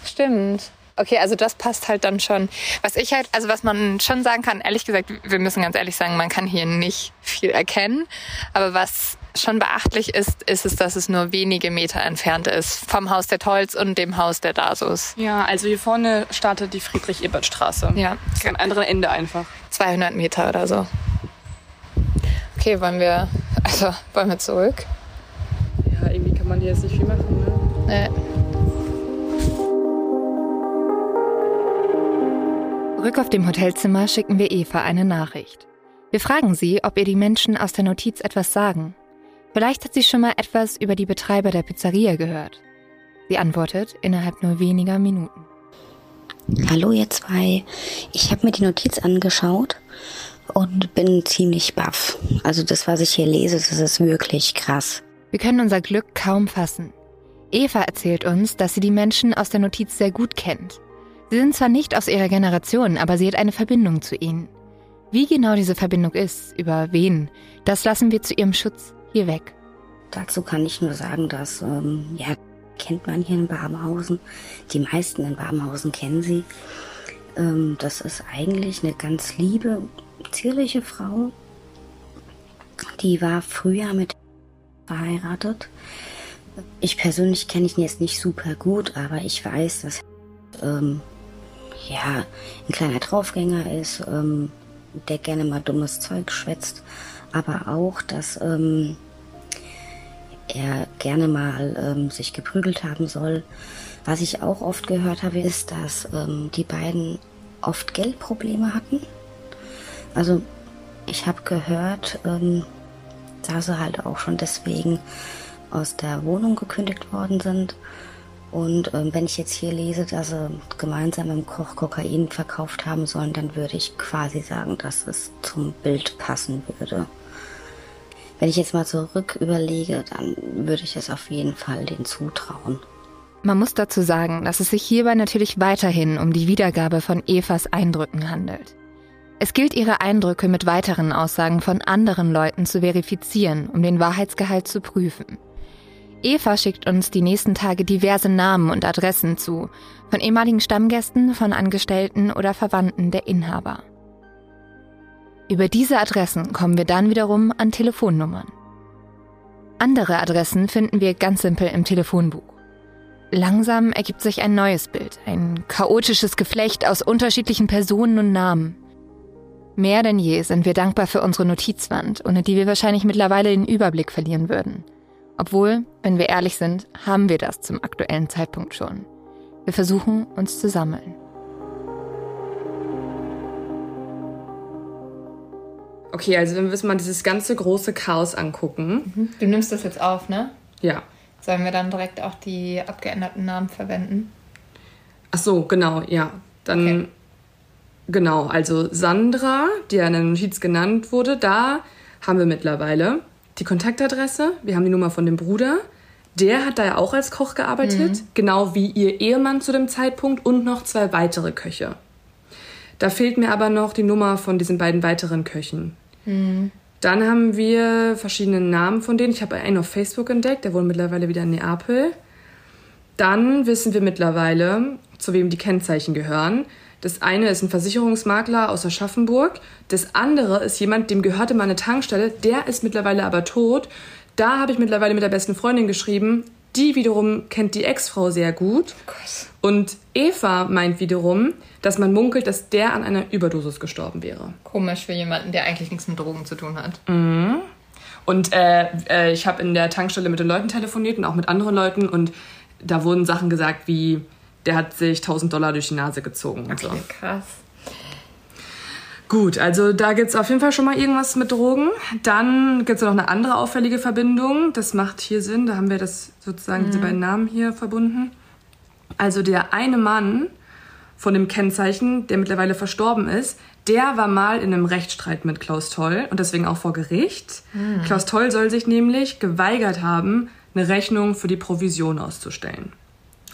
Stimmt. Okay, also das passt halt dann schon. Was ich halt, also was man schon sagen kann, ehrlich gesagt, wir müssen ganz ehrlich sagen, man kann hier nicht viel erkennen. Aber was schon beachtlich ist, ist es, dass es nur wenige Meter entfernt ist vom Haus der Tolls und dem Haus der Dasos. Ja, also hier vorne startet die Friedrich-Ebert-Straße. Ja. Das am anderen Ende einfach. 200 Meter oder so. Okay, wollen wir, also wollen wir zurück? Ja, irgendwie kann man hier jetzt nicht viel machen, ne? Nee. Rück auf dem Hotelzimmer schicken wir Eva eine Nachricht. Wir fragen sie, ob ihr die Menschen aus der Notiz etwas sagen. Vielleicht hat sie schon mal etwas über die Betreiber der Pizzeria gehört. Sie antwortet innerhalb nur weniger Minuten. Hallo ihr zwei. Ich habe mir die Notiz angeschaut und bin ziemlich baff. Also das, was ich hier lese, das ist wirklich krass. Wir können unser Glück kaum fassen. Eva erzählt uns, dass sie die Menschen aus der Notiz sehr gut kennt. Sie sind zwar nicht aus ihrer Generation, aber sie hat eine Verbindung zu ihnen. Wie genau diese Verbindung ist, über wen, das lassen wir zu ihrem Schutz hier weg. Dazu kann ich nur sagen, dass, ähm, ja, kennt man hier in Babenhausen. Die meisten in Babenhausen kennen sie. Ähm, das ist eigentlich eine ganz liebe, zierliche Frau. Die war früher mit verheiratet. Ich persönlich kenne ihn jetzt nicht super gut, aber ich weiß, dass ähm, ja ein kleiner Draufgänger ist, ähm, der gerne mal dummes Zeug schwätzt, aber auch, dass ähm, er gerne mal ähm, sich geprügelt haben soll. Was ich auch oft gehört habe, ist, dass ähm, die beiden oft Geldprobleme hatten. Also ich habe gehört, ähm, dass sie halt auch schon deswegen aus der Wohnung gekündigt worden sind. Und ähm, wenn ich jetzt hier lese, dass sie gemeinsam im Koch Kokain verkauft haben sollen, dann würde ich quasi sagen, dass es zum Bild passen würde. Wenn ich jetzt mal zurück überlege, dann würde ich es auf jeden Fall den zutrauen. Man muss dazu sagen, dass es sich hierbei natürlich weiterhin um die Wiedergabe von Evas Eindrücken handelt. Es gilt, ihre Eindrücke mit weiteren Aussagen von anderen Leuten zu verifizieren, um den Wahrheitsgehalt zu prüfen. Eva schickt uns die nächsten Tage diverse Namen und Adressen zu, von ehemaligen Stammgästen, von Angestellten oder Verwandten der Inhaber. Über diese Adressen kommen wir dann wiederum an Telefonnummern. Andere Adressen finden wir ganz simpel im Telefonbuch. Langsam ergibt sich ein neues Bild, ein chaotisches Geflecht aus unterschiedlichen Personen und Namen. Mehr denn je sind wir dankbar für unsere Notizwand, ohne die wir wahrscheinlich mittlerweile den Überblick verlieren würden. Obwohl, wenn wir ehrlich sind, haben wir das zum aktuellen Zeitpunkt schon. Wir versuchen, uns zu sammeln. Okay, also wenn wir uns mal dieses ganze große Chaos angucken. Du nimmst das jetzt auf, ne? Ja. Sollen wir dann direkt auch die abgeänderten Namen verwenden? Ach so, genau, ja. Dann, okay. genau, also Sandra, die ja in der Notiz genannt wurde, da haben wir mittlerweile die Kontaktadresse, wir haben die Nummer von dem Bruder. Der hat da ja auch als Koch gearbeitet, mhm. genau wie ihr Ehemann zu dem Zeitpunkt und noch zwei weitere Köche. Da fehlt mir aber noch die Nummer von diesen beiden weiteren Köchen. Mhm. Dann haben wir verschiedene Namen von denen. Ich habe einen auf Facebook entdeckt, der wohnt mittlerweile wieder in Neapel. Dann wissen wir mittlerweile, zu wem die Kennzeichen gehören. Das eine ist ein Versicherungsmakler aus Aschaffenburg. Das andere ist jemand, dem gehörte meine Tankstelle. Der ist mittlerweile aber tot. Da habe ich mittlerweile mit der besten Freundin geschrieben. Die wiederum kennt die Ex-Frau sehr gut. Und Eva meint wiederum, dass man munkelt, dass der an einer Überdosis gestorben wäre. Komisch für jemanden, der eigentlich nichts mit Drogen zu tun hat. Mhm. Und äh, äh, ich habe in der Tankstelle mit den Leuten telefoniert und auch mit anderen Leuten und da wurden Sachen gesagt wie, der hat sich 1000 Dollar durch die Nase gezogen. Okay, so. krass. Gut, also da gibt es auf jeden Fall schon mal irgendwas mit Drogen. Dann gibt es noch eine andere auffällige Verbindung. Das macht hier Sinn. Da haben wir das sozusagen, mhm. diese beiden Namen hier verbunden. Also der eine Mann von dem Kennzeichen, der mittlerweile verstorben ist, der war mal in einem Rechtsstreit mit Klaus Toll und deswegen auch vor Gericht. Mhm. Klaus Toll soll sich nämlich geweigert haben, eine Rechnung für die Provision auszustellen.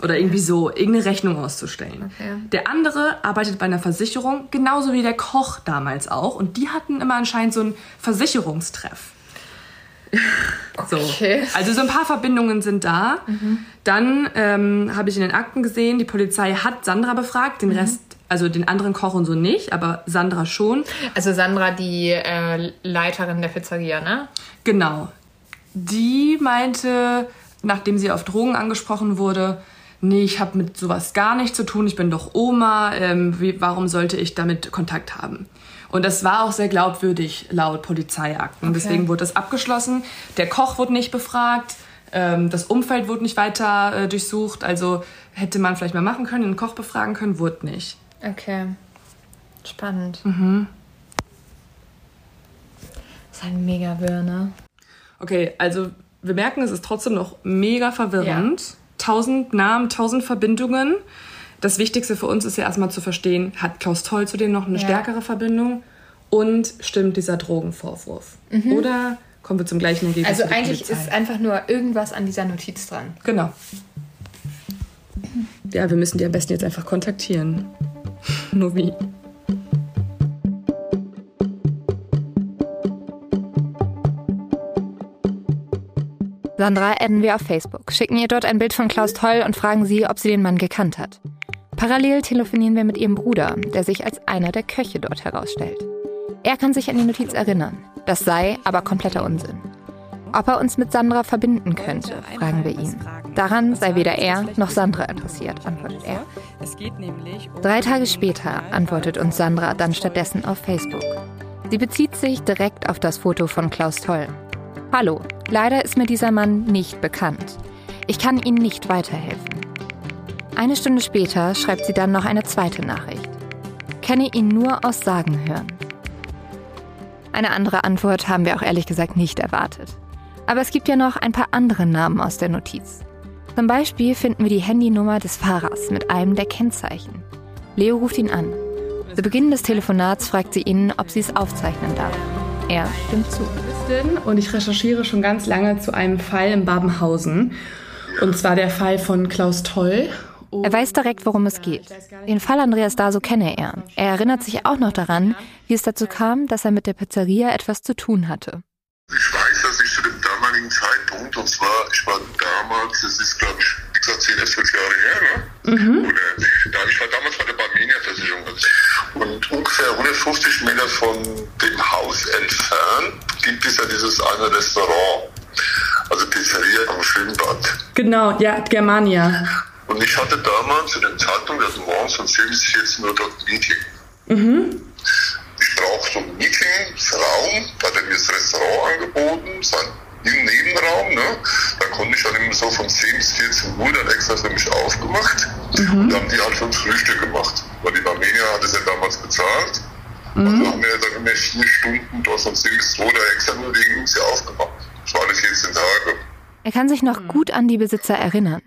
Oder irgendwie so, irgendeine Rechnung auszustellen. Okay. Der andere arbeitet bei einer Versicherung, genauso wie der Koch damals auch. Und die hatten immer anscheinend so einen Versicherungstreff. (laughs) Okay. So. Also so ein paar Verbindungen sind da. Mhm. Dann ähm, habe ich in den Akten gesehen, die Polizei hat Sandra befragt, den mhm. Rest, also den anderen Koch und so nicht, aber Sandra schon. Also Sandra, die äh, Leiterin der Pizzeria, ne? Genau. Die meinte, nachdem sie auf Drogen angesprochen wurde, nee, ich habe mit sowas gar nichts zu tun, ich bin doch Oma, ähm, wie, warum sollte ich damit Kontakt haben? Und das war auch sehr glaubwürdig laut Polizeiakten. Okay. Deswegen wurde das abgeschlossen. Der Koch wurde nicht befragt, ähm, das Umfeld wurde nicht weiter äh, durchsucht. Also hätte man vielleicht mal machen können, einen Koch befragen können, wurde nicht. Okay. Spannend. Mhm. Das ist ein mega Wirr, ne? Okay, also wir merken, es ist trotzdem noch mega verwirrend. Ja. Tausend Namen, tausend Verbindungen. Das Wichtigste für uns ist ja erstmal zu verstehen, hat Klaus Toll zu dem noch eine ja. stärkere Verbindung und stimmt dieser Drogenvorwurf? Mhm. Oder kommen wir zum gleichen Ergebnis? Also eigentlich Polizei? ist einfach nur irgendwas an dieser Notiz dran. Genau. Ja, wir müssen die am besten jetzt einfach kontaktieren. (laughs) nur wie? Sandra adden wir auf Facebook, schicken ihr dort ein Bild von Klaus Toll und fragen sie, ob sie den Mann gekannt hat. Parallel telefonieren wir mit ihrem Bruder, der sich als einer der Köche dort herausstellt. Er kann sich an die Notiz erinnern. Das sei aber kompletter Unsinn. Ob er uns mit Sandra verbinden könnte, fragen wir ihn. Daran sei weder er noch Sandra interessiert, antwortet er. Drei Tage später antwortet uns Sandra dann stattdessen auf Facebook. Sie bezieht sich direkt auf das Foto von Klaus Toll. Hallo, leider ist mir dieser Mann nicht bekannt. Ich kann Ihnen nicht weiterhelfen. Eine Stunde später schreibt sie dann noch eine zweite Nachricht. Kenne ihn nur aus Sagen hören. Eine andere Antwort haben wir auch ehrlich gesagt nicht erwartet. Aber es gibt ja noch ein paar andere Namen aus der Notiz. Zum Beispiel finden wir die Handynummer des Fahrers mit einem der Kennzeichen. Leo ruft ihn an. Zu Beginn des Telefonats fragt sie ihn, ob sie es aufzeichnen darf. Er stimmt zu. Und ich recherchiere schon ganz lange zu einem Fall in Babenhausen. Und zwar der Fall von Klaus Toll. Er weiß direkt, worum es geht. Den Fall Andreas Daso kenne er. Er erinnert sich auch noch daran, wie es dazu kam, dass er mit der Pizzeria etwas zu tun hatte. Ich weiß, dass ich zu dem damaligen Zeitpunkt, und zwar, ich war damals, das ist glaube ich, wie gesagt, 10, 12 Jahre her, ne? Mhm. Oder, ja, ich war damals bei der Barmenia-Versicherung. Und ungefähr 150 Meter von dem Haus entfernt gibt es ja dieses eine Restaurant. Also Pizzeria am Schwimmbad. Genau, ja, Germania. Und ich hatte damals zu dem Zeitpunkt, also morgens von 10 bis 14 Uhr dort ein Meeting. Mhm. Ich brauche so einen Meetingsraum, da hat er mir das Restaurant angeboten, sein im Nebenraum, ne? Da konnte ich dann immer so von 10 bis 14 Uhr dann extra für mich aufgemacht. Mhm. Und dann haben die halt uns Frühstück gemacht. Weil die Barmenia hat es ja damals bezahlt. Mhm. Also haben wir dann immer vier Stunden dort von 10 bis 2 da extra nur wegen uns ja aufgemacht. Das waren alle 14 Tage. Er kann sich noch gut an die Besitzer erinnern.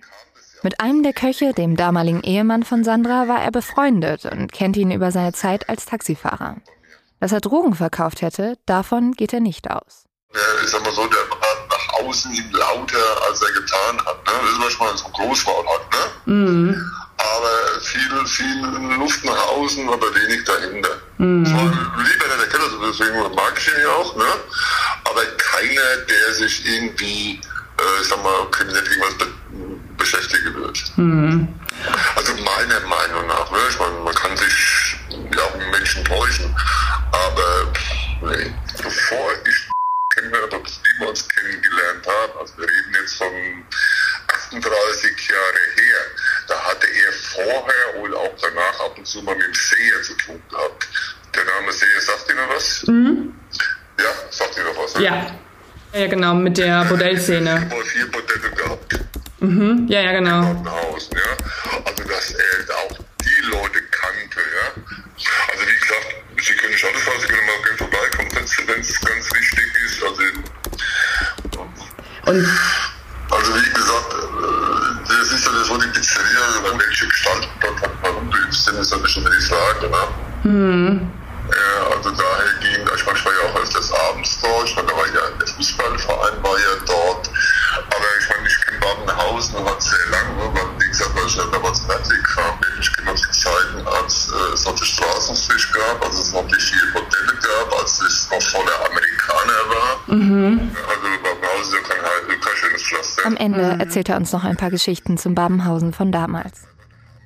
Mit einem der Köche, dem damaligen Ehemann von Sandra, war er befreundet und kennt ihn über seine Zeit als Taxifahrer. Dass er Drogen verkauft hätte, davon geht er nicht aus. Der, ich sag mal so, der war nach außen hin lauter, als er getan hat. Ne? Das ist manchmal so groß war halt, ne? Mhm. Aber viel, viel Luft nach außen, aber wenig dahinter. Mhm. Ich war lieber in der Keller, deswegen mag ich ihn ja auch, ne? Aber keiner, der sich irgendwie, äh, ich sag mal, kriminell irgendwas be beschäftigen wird. Mhm. Also meiner Meinung nach, ne? Ich meine, man kann sich ja auch Menschen täuschen, aber nee. bevor ich kennengelernt habe, wie wir uns kennengelernt haben, also wir reden jetzt von 38 Jahre her, da hatte er vorher und auch danach ab und zu mal mit dem Seher zu tun gehabt. Der Name Seher sagt Ihnen was? Mhm. Ja, sagt Ihnen was? Ne? Ja. Ja, genau, mit der Bordellszene. Mal vier Bordelle gehabt. Mhm. Ja, ja, genau. Im Mhm. Ja, also daher ging, ich meine, ich war ja auch öfters abends dort, ich meine, da war ja, der Fußballverein war ja dort, aber ich meine, ich kenne Badenhausen und hat sehr lange, ne, weil, wie gesagt, weil ich ja damals Fertig kam, ich kenne noch die Zeiten, als äh, es noch die Straßenfisch gab, als es noch die vier Modelle gab, als es noch voller Amerikaner war. Mhm. Also Badenhausen ist kein, halt, kein schönes Pflaster. Am Ende erzählt er uns noch ein paar Geschichten zum Babenhausen von damals.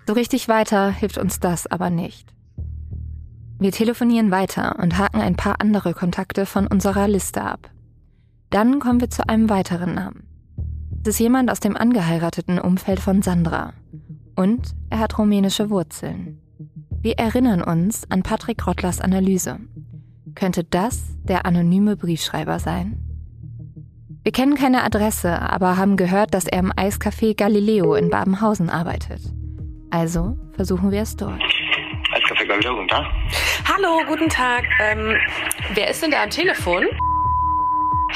So richtig weiter hilft uns das aber nicht. Wir telefonieren weiter und haken ein paar andere Kontakte von unserer Liste ab. Dann kommen wir zu einem weiteren Namen. Es ist jemand aus dem angeheirateten Umfeld von Sandra. Und er hat rumänische Wurzeln. Wir erinnern uns an Patrick Rottlers Analyse. Könnte das der anonyme Briefschreiber sein? Wir kennen keine Adresse, aber haben gehört, dass er im Eiscafé Galileo in Babenhausen arbeitet. Also versuchen wir es dort. Galileo, guten Tag. Hallo, guten Tag. Ähm, wer ist denn da am Telefon?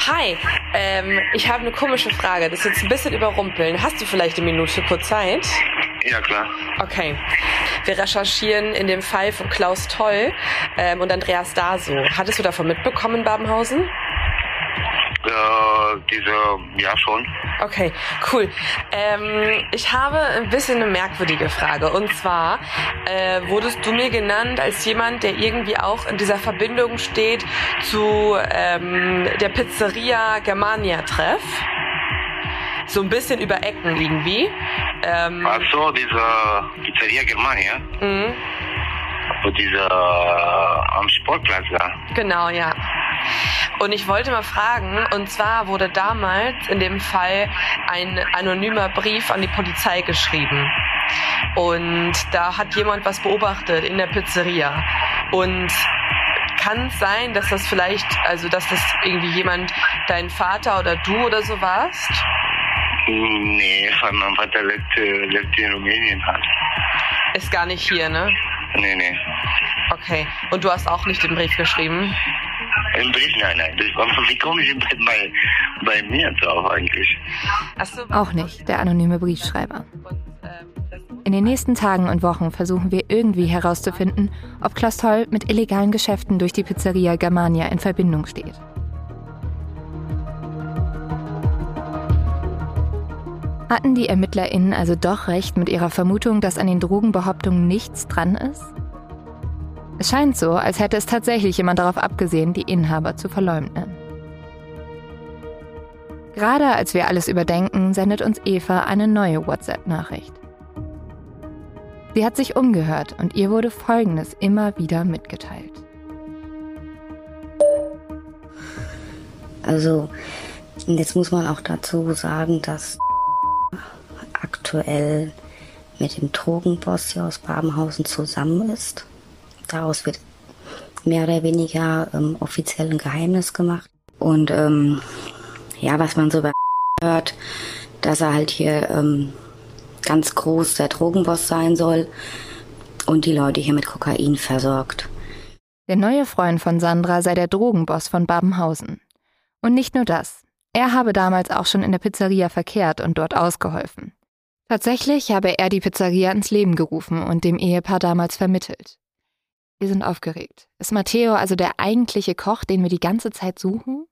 Hi, ähm, ich habe eine komische Frage. Das ist jetzt ein bisschen überrumpeln. Hast du vielleicht eine Minute kurz Zeit? Ja, klar. Okay. Wir recherchieren in dem Fall von Klaus Toll ähm, und Andreas Daso. Hattest du davon mitbekommen Babenhausen? Äh, diese, ja schon. Okay, cool. Ähm, ich habe ein bisschen eine merkwürdige Frage. Und zwar äh, wurdest du mir genannt als jemand, der irgendwie auch in dieser Verbindung steht zu ähm, der Pizzeria Germania Treff. So ein bisschen über Ecken irgendwie. Ähm, Ach so, diese Pizzeria Germania. mhm. Wo diese äh, am Sportplatz da. Genau, ja. Und ich wollte mal fragen, und zwar wurde damals in dem Fall ein anonymer Brief an die Polizei geschrieben. Und da hat jemand was beobachtet in der Pizzeria. Und kann es sein, dass das vielleicht, also dass das irgendwie jemand, dein Vater oder du oder so warst? Nee, weil mein Vater lebt, äh, lebt in Rumänien halt. Ist gar nicht hier, ne? Nee, nee. Okay. Und du hast auch nicht den Brief geschrieben? Im Brief, nein, nein. Das, wie komme ich bei, bei, bei mir drauf eigentlich? Auch nicht, der anonyme Briefschreiber. In den nächsten Tagen und Wochen versuchen wir irgendwie herauszufinden, ob Klaus Toll mit illegalen Geschäften durch die Pizzeria Germania in Verbindung steht. Hatten die ErmittlerInnen also doch recht mit ihrer Vermutung, dass an den Drogenbehauptungen nichts dran ist? Es scheint so, als hätte es tatsächlich jemand darauf abgesehen, die Inhaber zu verleumden. Gerade als wir alles überdenken, sendet uns Eva eine neue WhatsApp-Nachricht. Sie hat sich umgehört und ihr wurde Folgendes immer wieder mitgeteilt. Also, jetzt muss man auch dazu sagen, dass aktuell mit dem Drogenboss hier aus Babenhausen zusammen ist. Daraus wird mehr oder weniger ähm, offiziell ein Geheimnis gemacht. Und ähm, ja, was man so bei (laughs) hört, dass er halt hier ähm, ganz groß der Drogenboss sein soll und die Leute hier mit Kokain versorgt. Der neue Freund von Sandra sei der Drogenboss von Babenhausen. Und nicht nur das. Er habe damals auch schon in der Pizzeria verkehrt und dort ausgeholfen. Tatsächlich habe er die Pizzeria ins Leben gerufen und dem Ehepaar damals vermittelt. Wir sind aufgeregt. Ist Matteo also der eigentliche Koch, den wir die ganze Zeit suchen?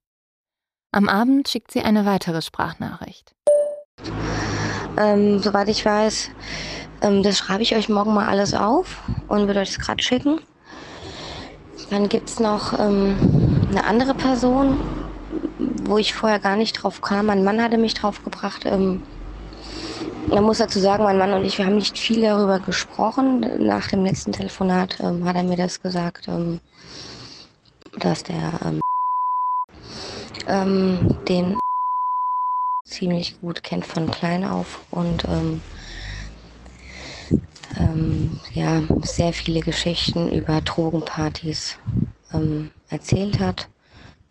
Am Abend schickt sie eine weitere Sprachnachricht. Ähm, soweit ich weiß, ähm, das schreibe ich euch morgen mal alles auf und würde euch das gerade schicken. Dann gibt es noch ähm, eine andere Person, wo ich vorher gar nicht drauf kam. Mein Mann hatte mich drauf gebracht. Ähm, man muss dazu sagen, mein Mann und ich, wir haben nicht viel darüber gesprochen. Nach dem letzten Telefonat ähm, hat er mir das gesagt, ähm, dass der ähm, ähm, den ziemlich gut kennt von klein auf und ähm, ähm, ja, sehr viele Geschichten über Drogenpartys erzählt hat,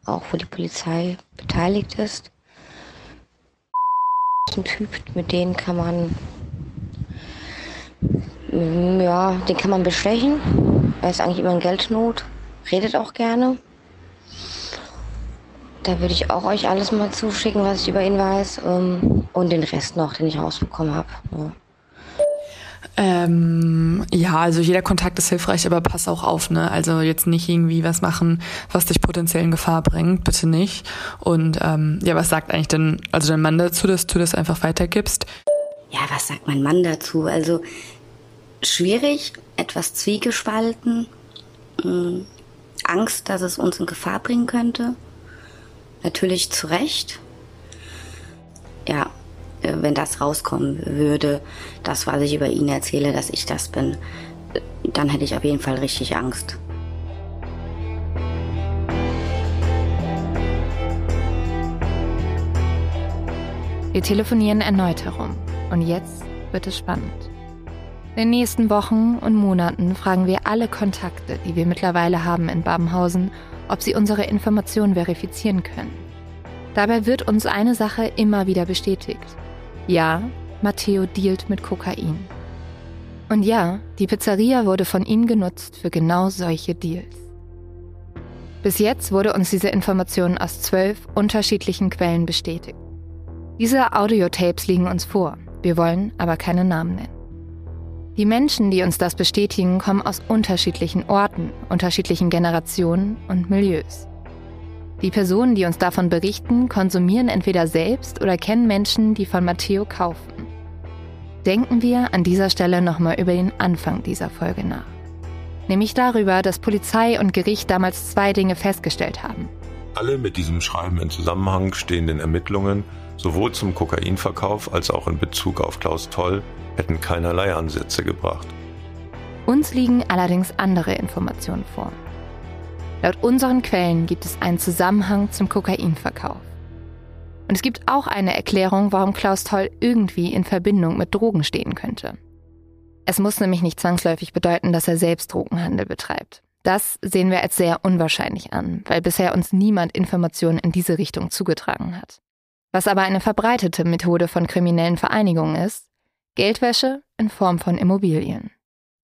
auch wo die Polizei beteiligt ist. Ein Typ, mit denen kann man mm, ja, den kann man bestechen. Er ist eigentlich immer in Geldnot, redet auch gerne. Da würde ich auch euch alles mal zuschicken, was ich über ihn weiß. Ähm, und den Rest noch, den ich rausbekommen habe. Ja. Ähm, ja, also jeder Kontakt ist hilfreich, aber pass auch auf, ne? Also jetzt nicht irgendwie was machen, was dich potenziell in Gefahr bringt, bitte nicht. Und ähm, ja, was sagt eigentlich denn, also dein Mann dazu, dass du das einfach weitergibst? Ja, was sagt mein Mann dazu? Also schwierig, etwas zwiegespalten, mh, Angst, dass es uns in Gefahr bringen könnte. Natürlich zu Recht. Ja, wenn das rauskommen würde, das, was ich über ihn erzähle, dass ich das bin, äh, dann hätte ich auf jeden Fall richtig Angst. Wir telefonieren erneut herum. Und jetzt wird es spannend. In den nächsten Wochen und Monaten fragen wir alle Kontakte, die wir mittlerweile haben in Babenhausen, ob sie unsere Informationen verifizieren können. Dabei wird uns eine Sache immer wieder bestätigt. Ja, Matteo dealt mit Kokain. Und ja, die Pizzeria wurde von ihm genutzt für genau solche Deals. Bis jetzt wurde uns diese Information aus zwölf unterschiedlichen Quellen bestätigt. Diese Audiotapes liegen uns vor, wir wollen aber keine Namen nennen. Die Menschen, die uns das bestätigen, kommen aus unterschiedlichen Orten, unterschiedlichen Generationen und Milieus. Die Personen, die uns davon berichten, konsumieren entweder selbst oder kennen Menschen, die von Matteo kaufen. Denken wir an dieser Stelle nochmal über den Anfang dieser Folge nach. Nämlich darüber, dass Polizei und Gericht damals zwei Dinge festgestellt haben. Alle mit diesem Schreiben in Zusammenhang stehenden Ermittlungen, sowohl zum Kokainverkauf als auch in Bezug auf Klaus Toll, hätten keinerlei Ansätze gebracht. Uns liegen allerdings andere Informationen vor. Laut unseren Quellen gibt es einen Zusammenhang zum Kokainverkauf. Und es gibt auch eine Erklärung, warum Klaus Toll irgendwie in Verbindung mit Drogen stehen könnte. Es muss nämlich nicht zwangsläufig bedeuten, dass er selbst Drogenhandel betreibt. Das sehen wir als sehr unwahrscheinlich an, weil bisher uns niemand Informationen in diese Richtung zugetragen hat. Was aber eine verbreitete Methode von kriminellen Vereinigungen ist, Geldwäsche in Form von Immobilien.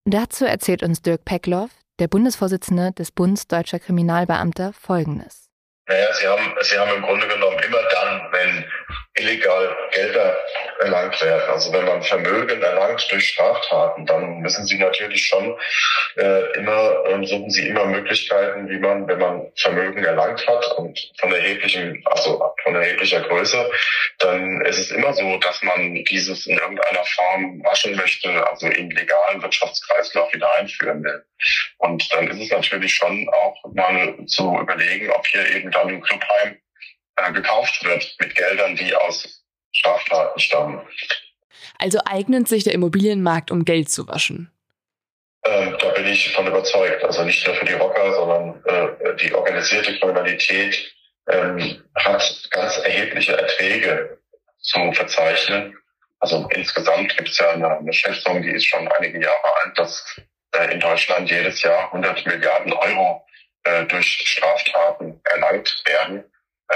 Dazu erzählt uns Dirk Peckloff, der Bundesvorsitzende des Bundes Deutscher Kriminalbeamter, Folgendes. Naja, sie haben, sie haben im Grunde genommen immer dann, wenn illegal Gelder erlangt werden, also wenn man Vermögen erlangt durch Straftaten, dann müssen sie natürlich schon äh, immer, äh, suchen sie immer Möglichkeiten, wie man, wenn man Vermögen erlangt hat und von erheblichem, also von erheblicher Größe, dann ist es immer so, dass man dieses in irgendeiner Form waschen möchte, also im legalen Wirtschaftskreislauf wieder einführen will. Und dann ist es natürlich schon auch mal zu überlegen, ob hier eben dann im Clubheim äh, gekauft wird mit Geldern, die aus Straftaten stammen. Also eignet sich der Immobilienmarkt, um Geld zu waschen? Ähm, da bin ich von überzeugt. Also nicht nur für die Rocker, sondern äh, die organisierte Kriminalität ähm, hat ganz erhebliche Erträge zu verzeichnen. Also insgesamt gibt es ja eine, eine Schätzung, die ist schon einige Jahre alt, dass äh, in Deutschland jedes Jahr 100 Milliarden Euro äh, durch Straftaten erlangt werden.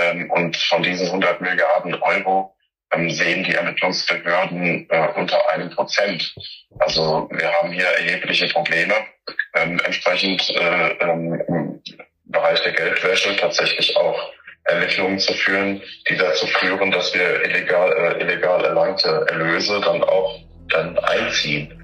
Ähm, und von diesen 100 Milliarden Euro ähm, sehen die Ermittlungsbehörden äh, unter einem Prozent. Also wir haben hier erhebliche Probleme. Ähm, entsprechend äh, ähm, im Bereich der Geldwäsche tatsächlich auch Ermittlungen zu führen, die dazu führen, dass wir illegal, äh, illegal erlangte Erlöse dann auch dann einziehen.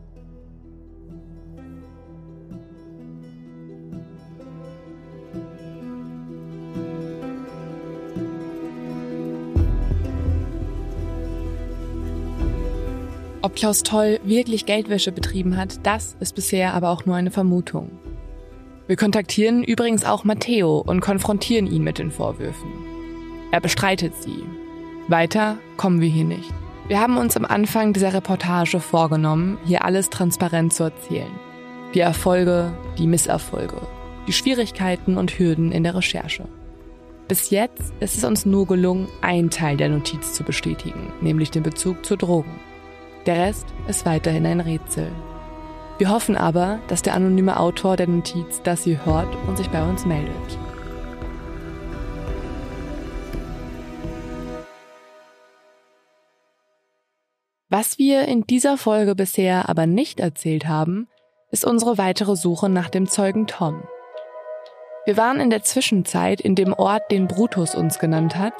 Ob Klaus Toll wirklich Geldwäsche betrieben hat, das ist bisher aber auch nur eine Vermutung. Wir kontaktieren übrigens auch Matteo und konfrontieren ihn mit den Vorwürfen. Er bestreitet sie. Weiter kommen wir hier nicht. Wir haben uns am Anfang dieser Reportage vorgenommen, hier alles transparent zu erzählen. Die Erfolge, die Misserfolge, die Schwierigkeiten und Hürden in der Recherche. Bis jetzt ist es uns nur gelungen, einen Teil der Notiz zu bestätigen, nämlich den Bezug zu Drogen. Der Rest ist weiterhin ein Rätsel. Wir hoffen aber, dass der anonyme Autor der Notiz das hier hört und sich bei uns meldet. Was wir in dieser Folge bisher aber nicht erzählt haben, ist unsere weitere Suche nach dem Zeugen Tom. Wir waren in der Zwischenzeit in dem Ort, den Brutus uns genannt hat,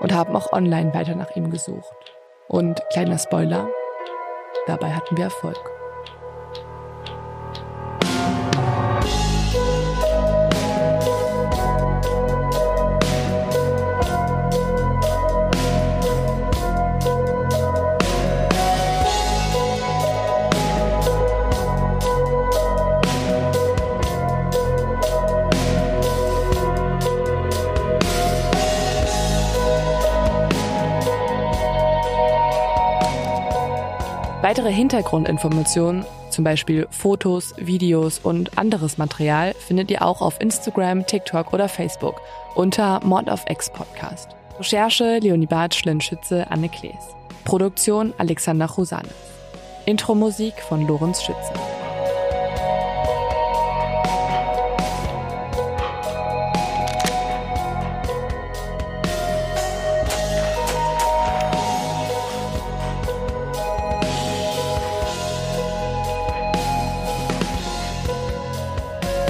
und haben auch online weiter nach ihm gesucht. Und kleiner Spoiler, Dabei hatten wir Erfolg. Weitere Hintergrundinformationen, zum Beispiel Fotos, Videos und anderes Material, findet ihr auch auf Instagram, TikTok oder Facebook unter Mord of X Podcast. Recherche Leonie Bartsch, Lynn Schütze, Anne Klees. Produktion Alexander Chusanis. Intro-Musik von Lorenz Schütze.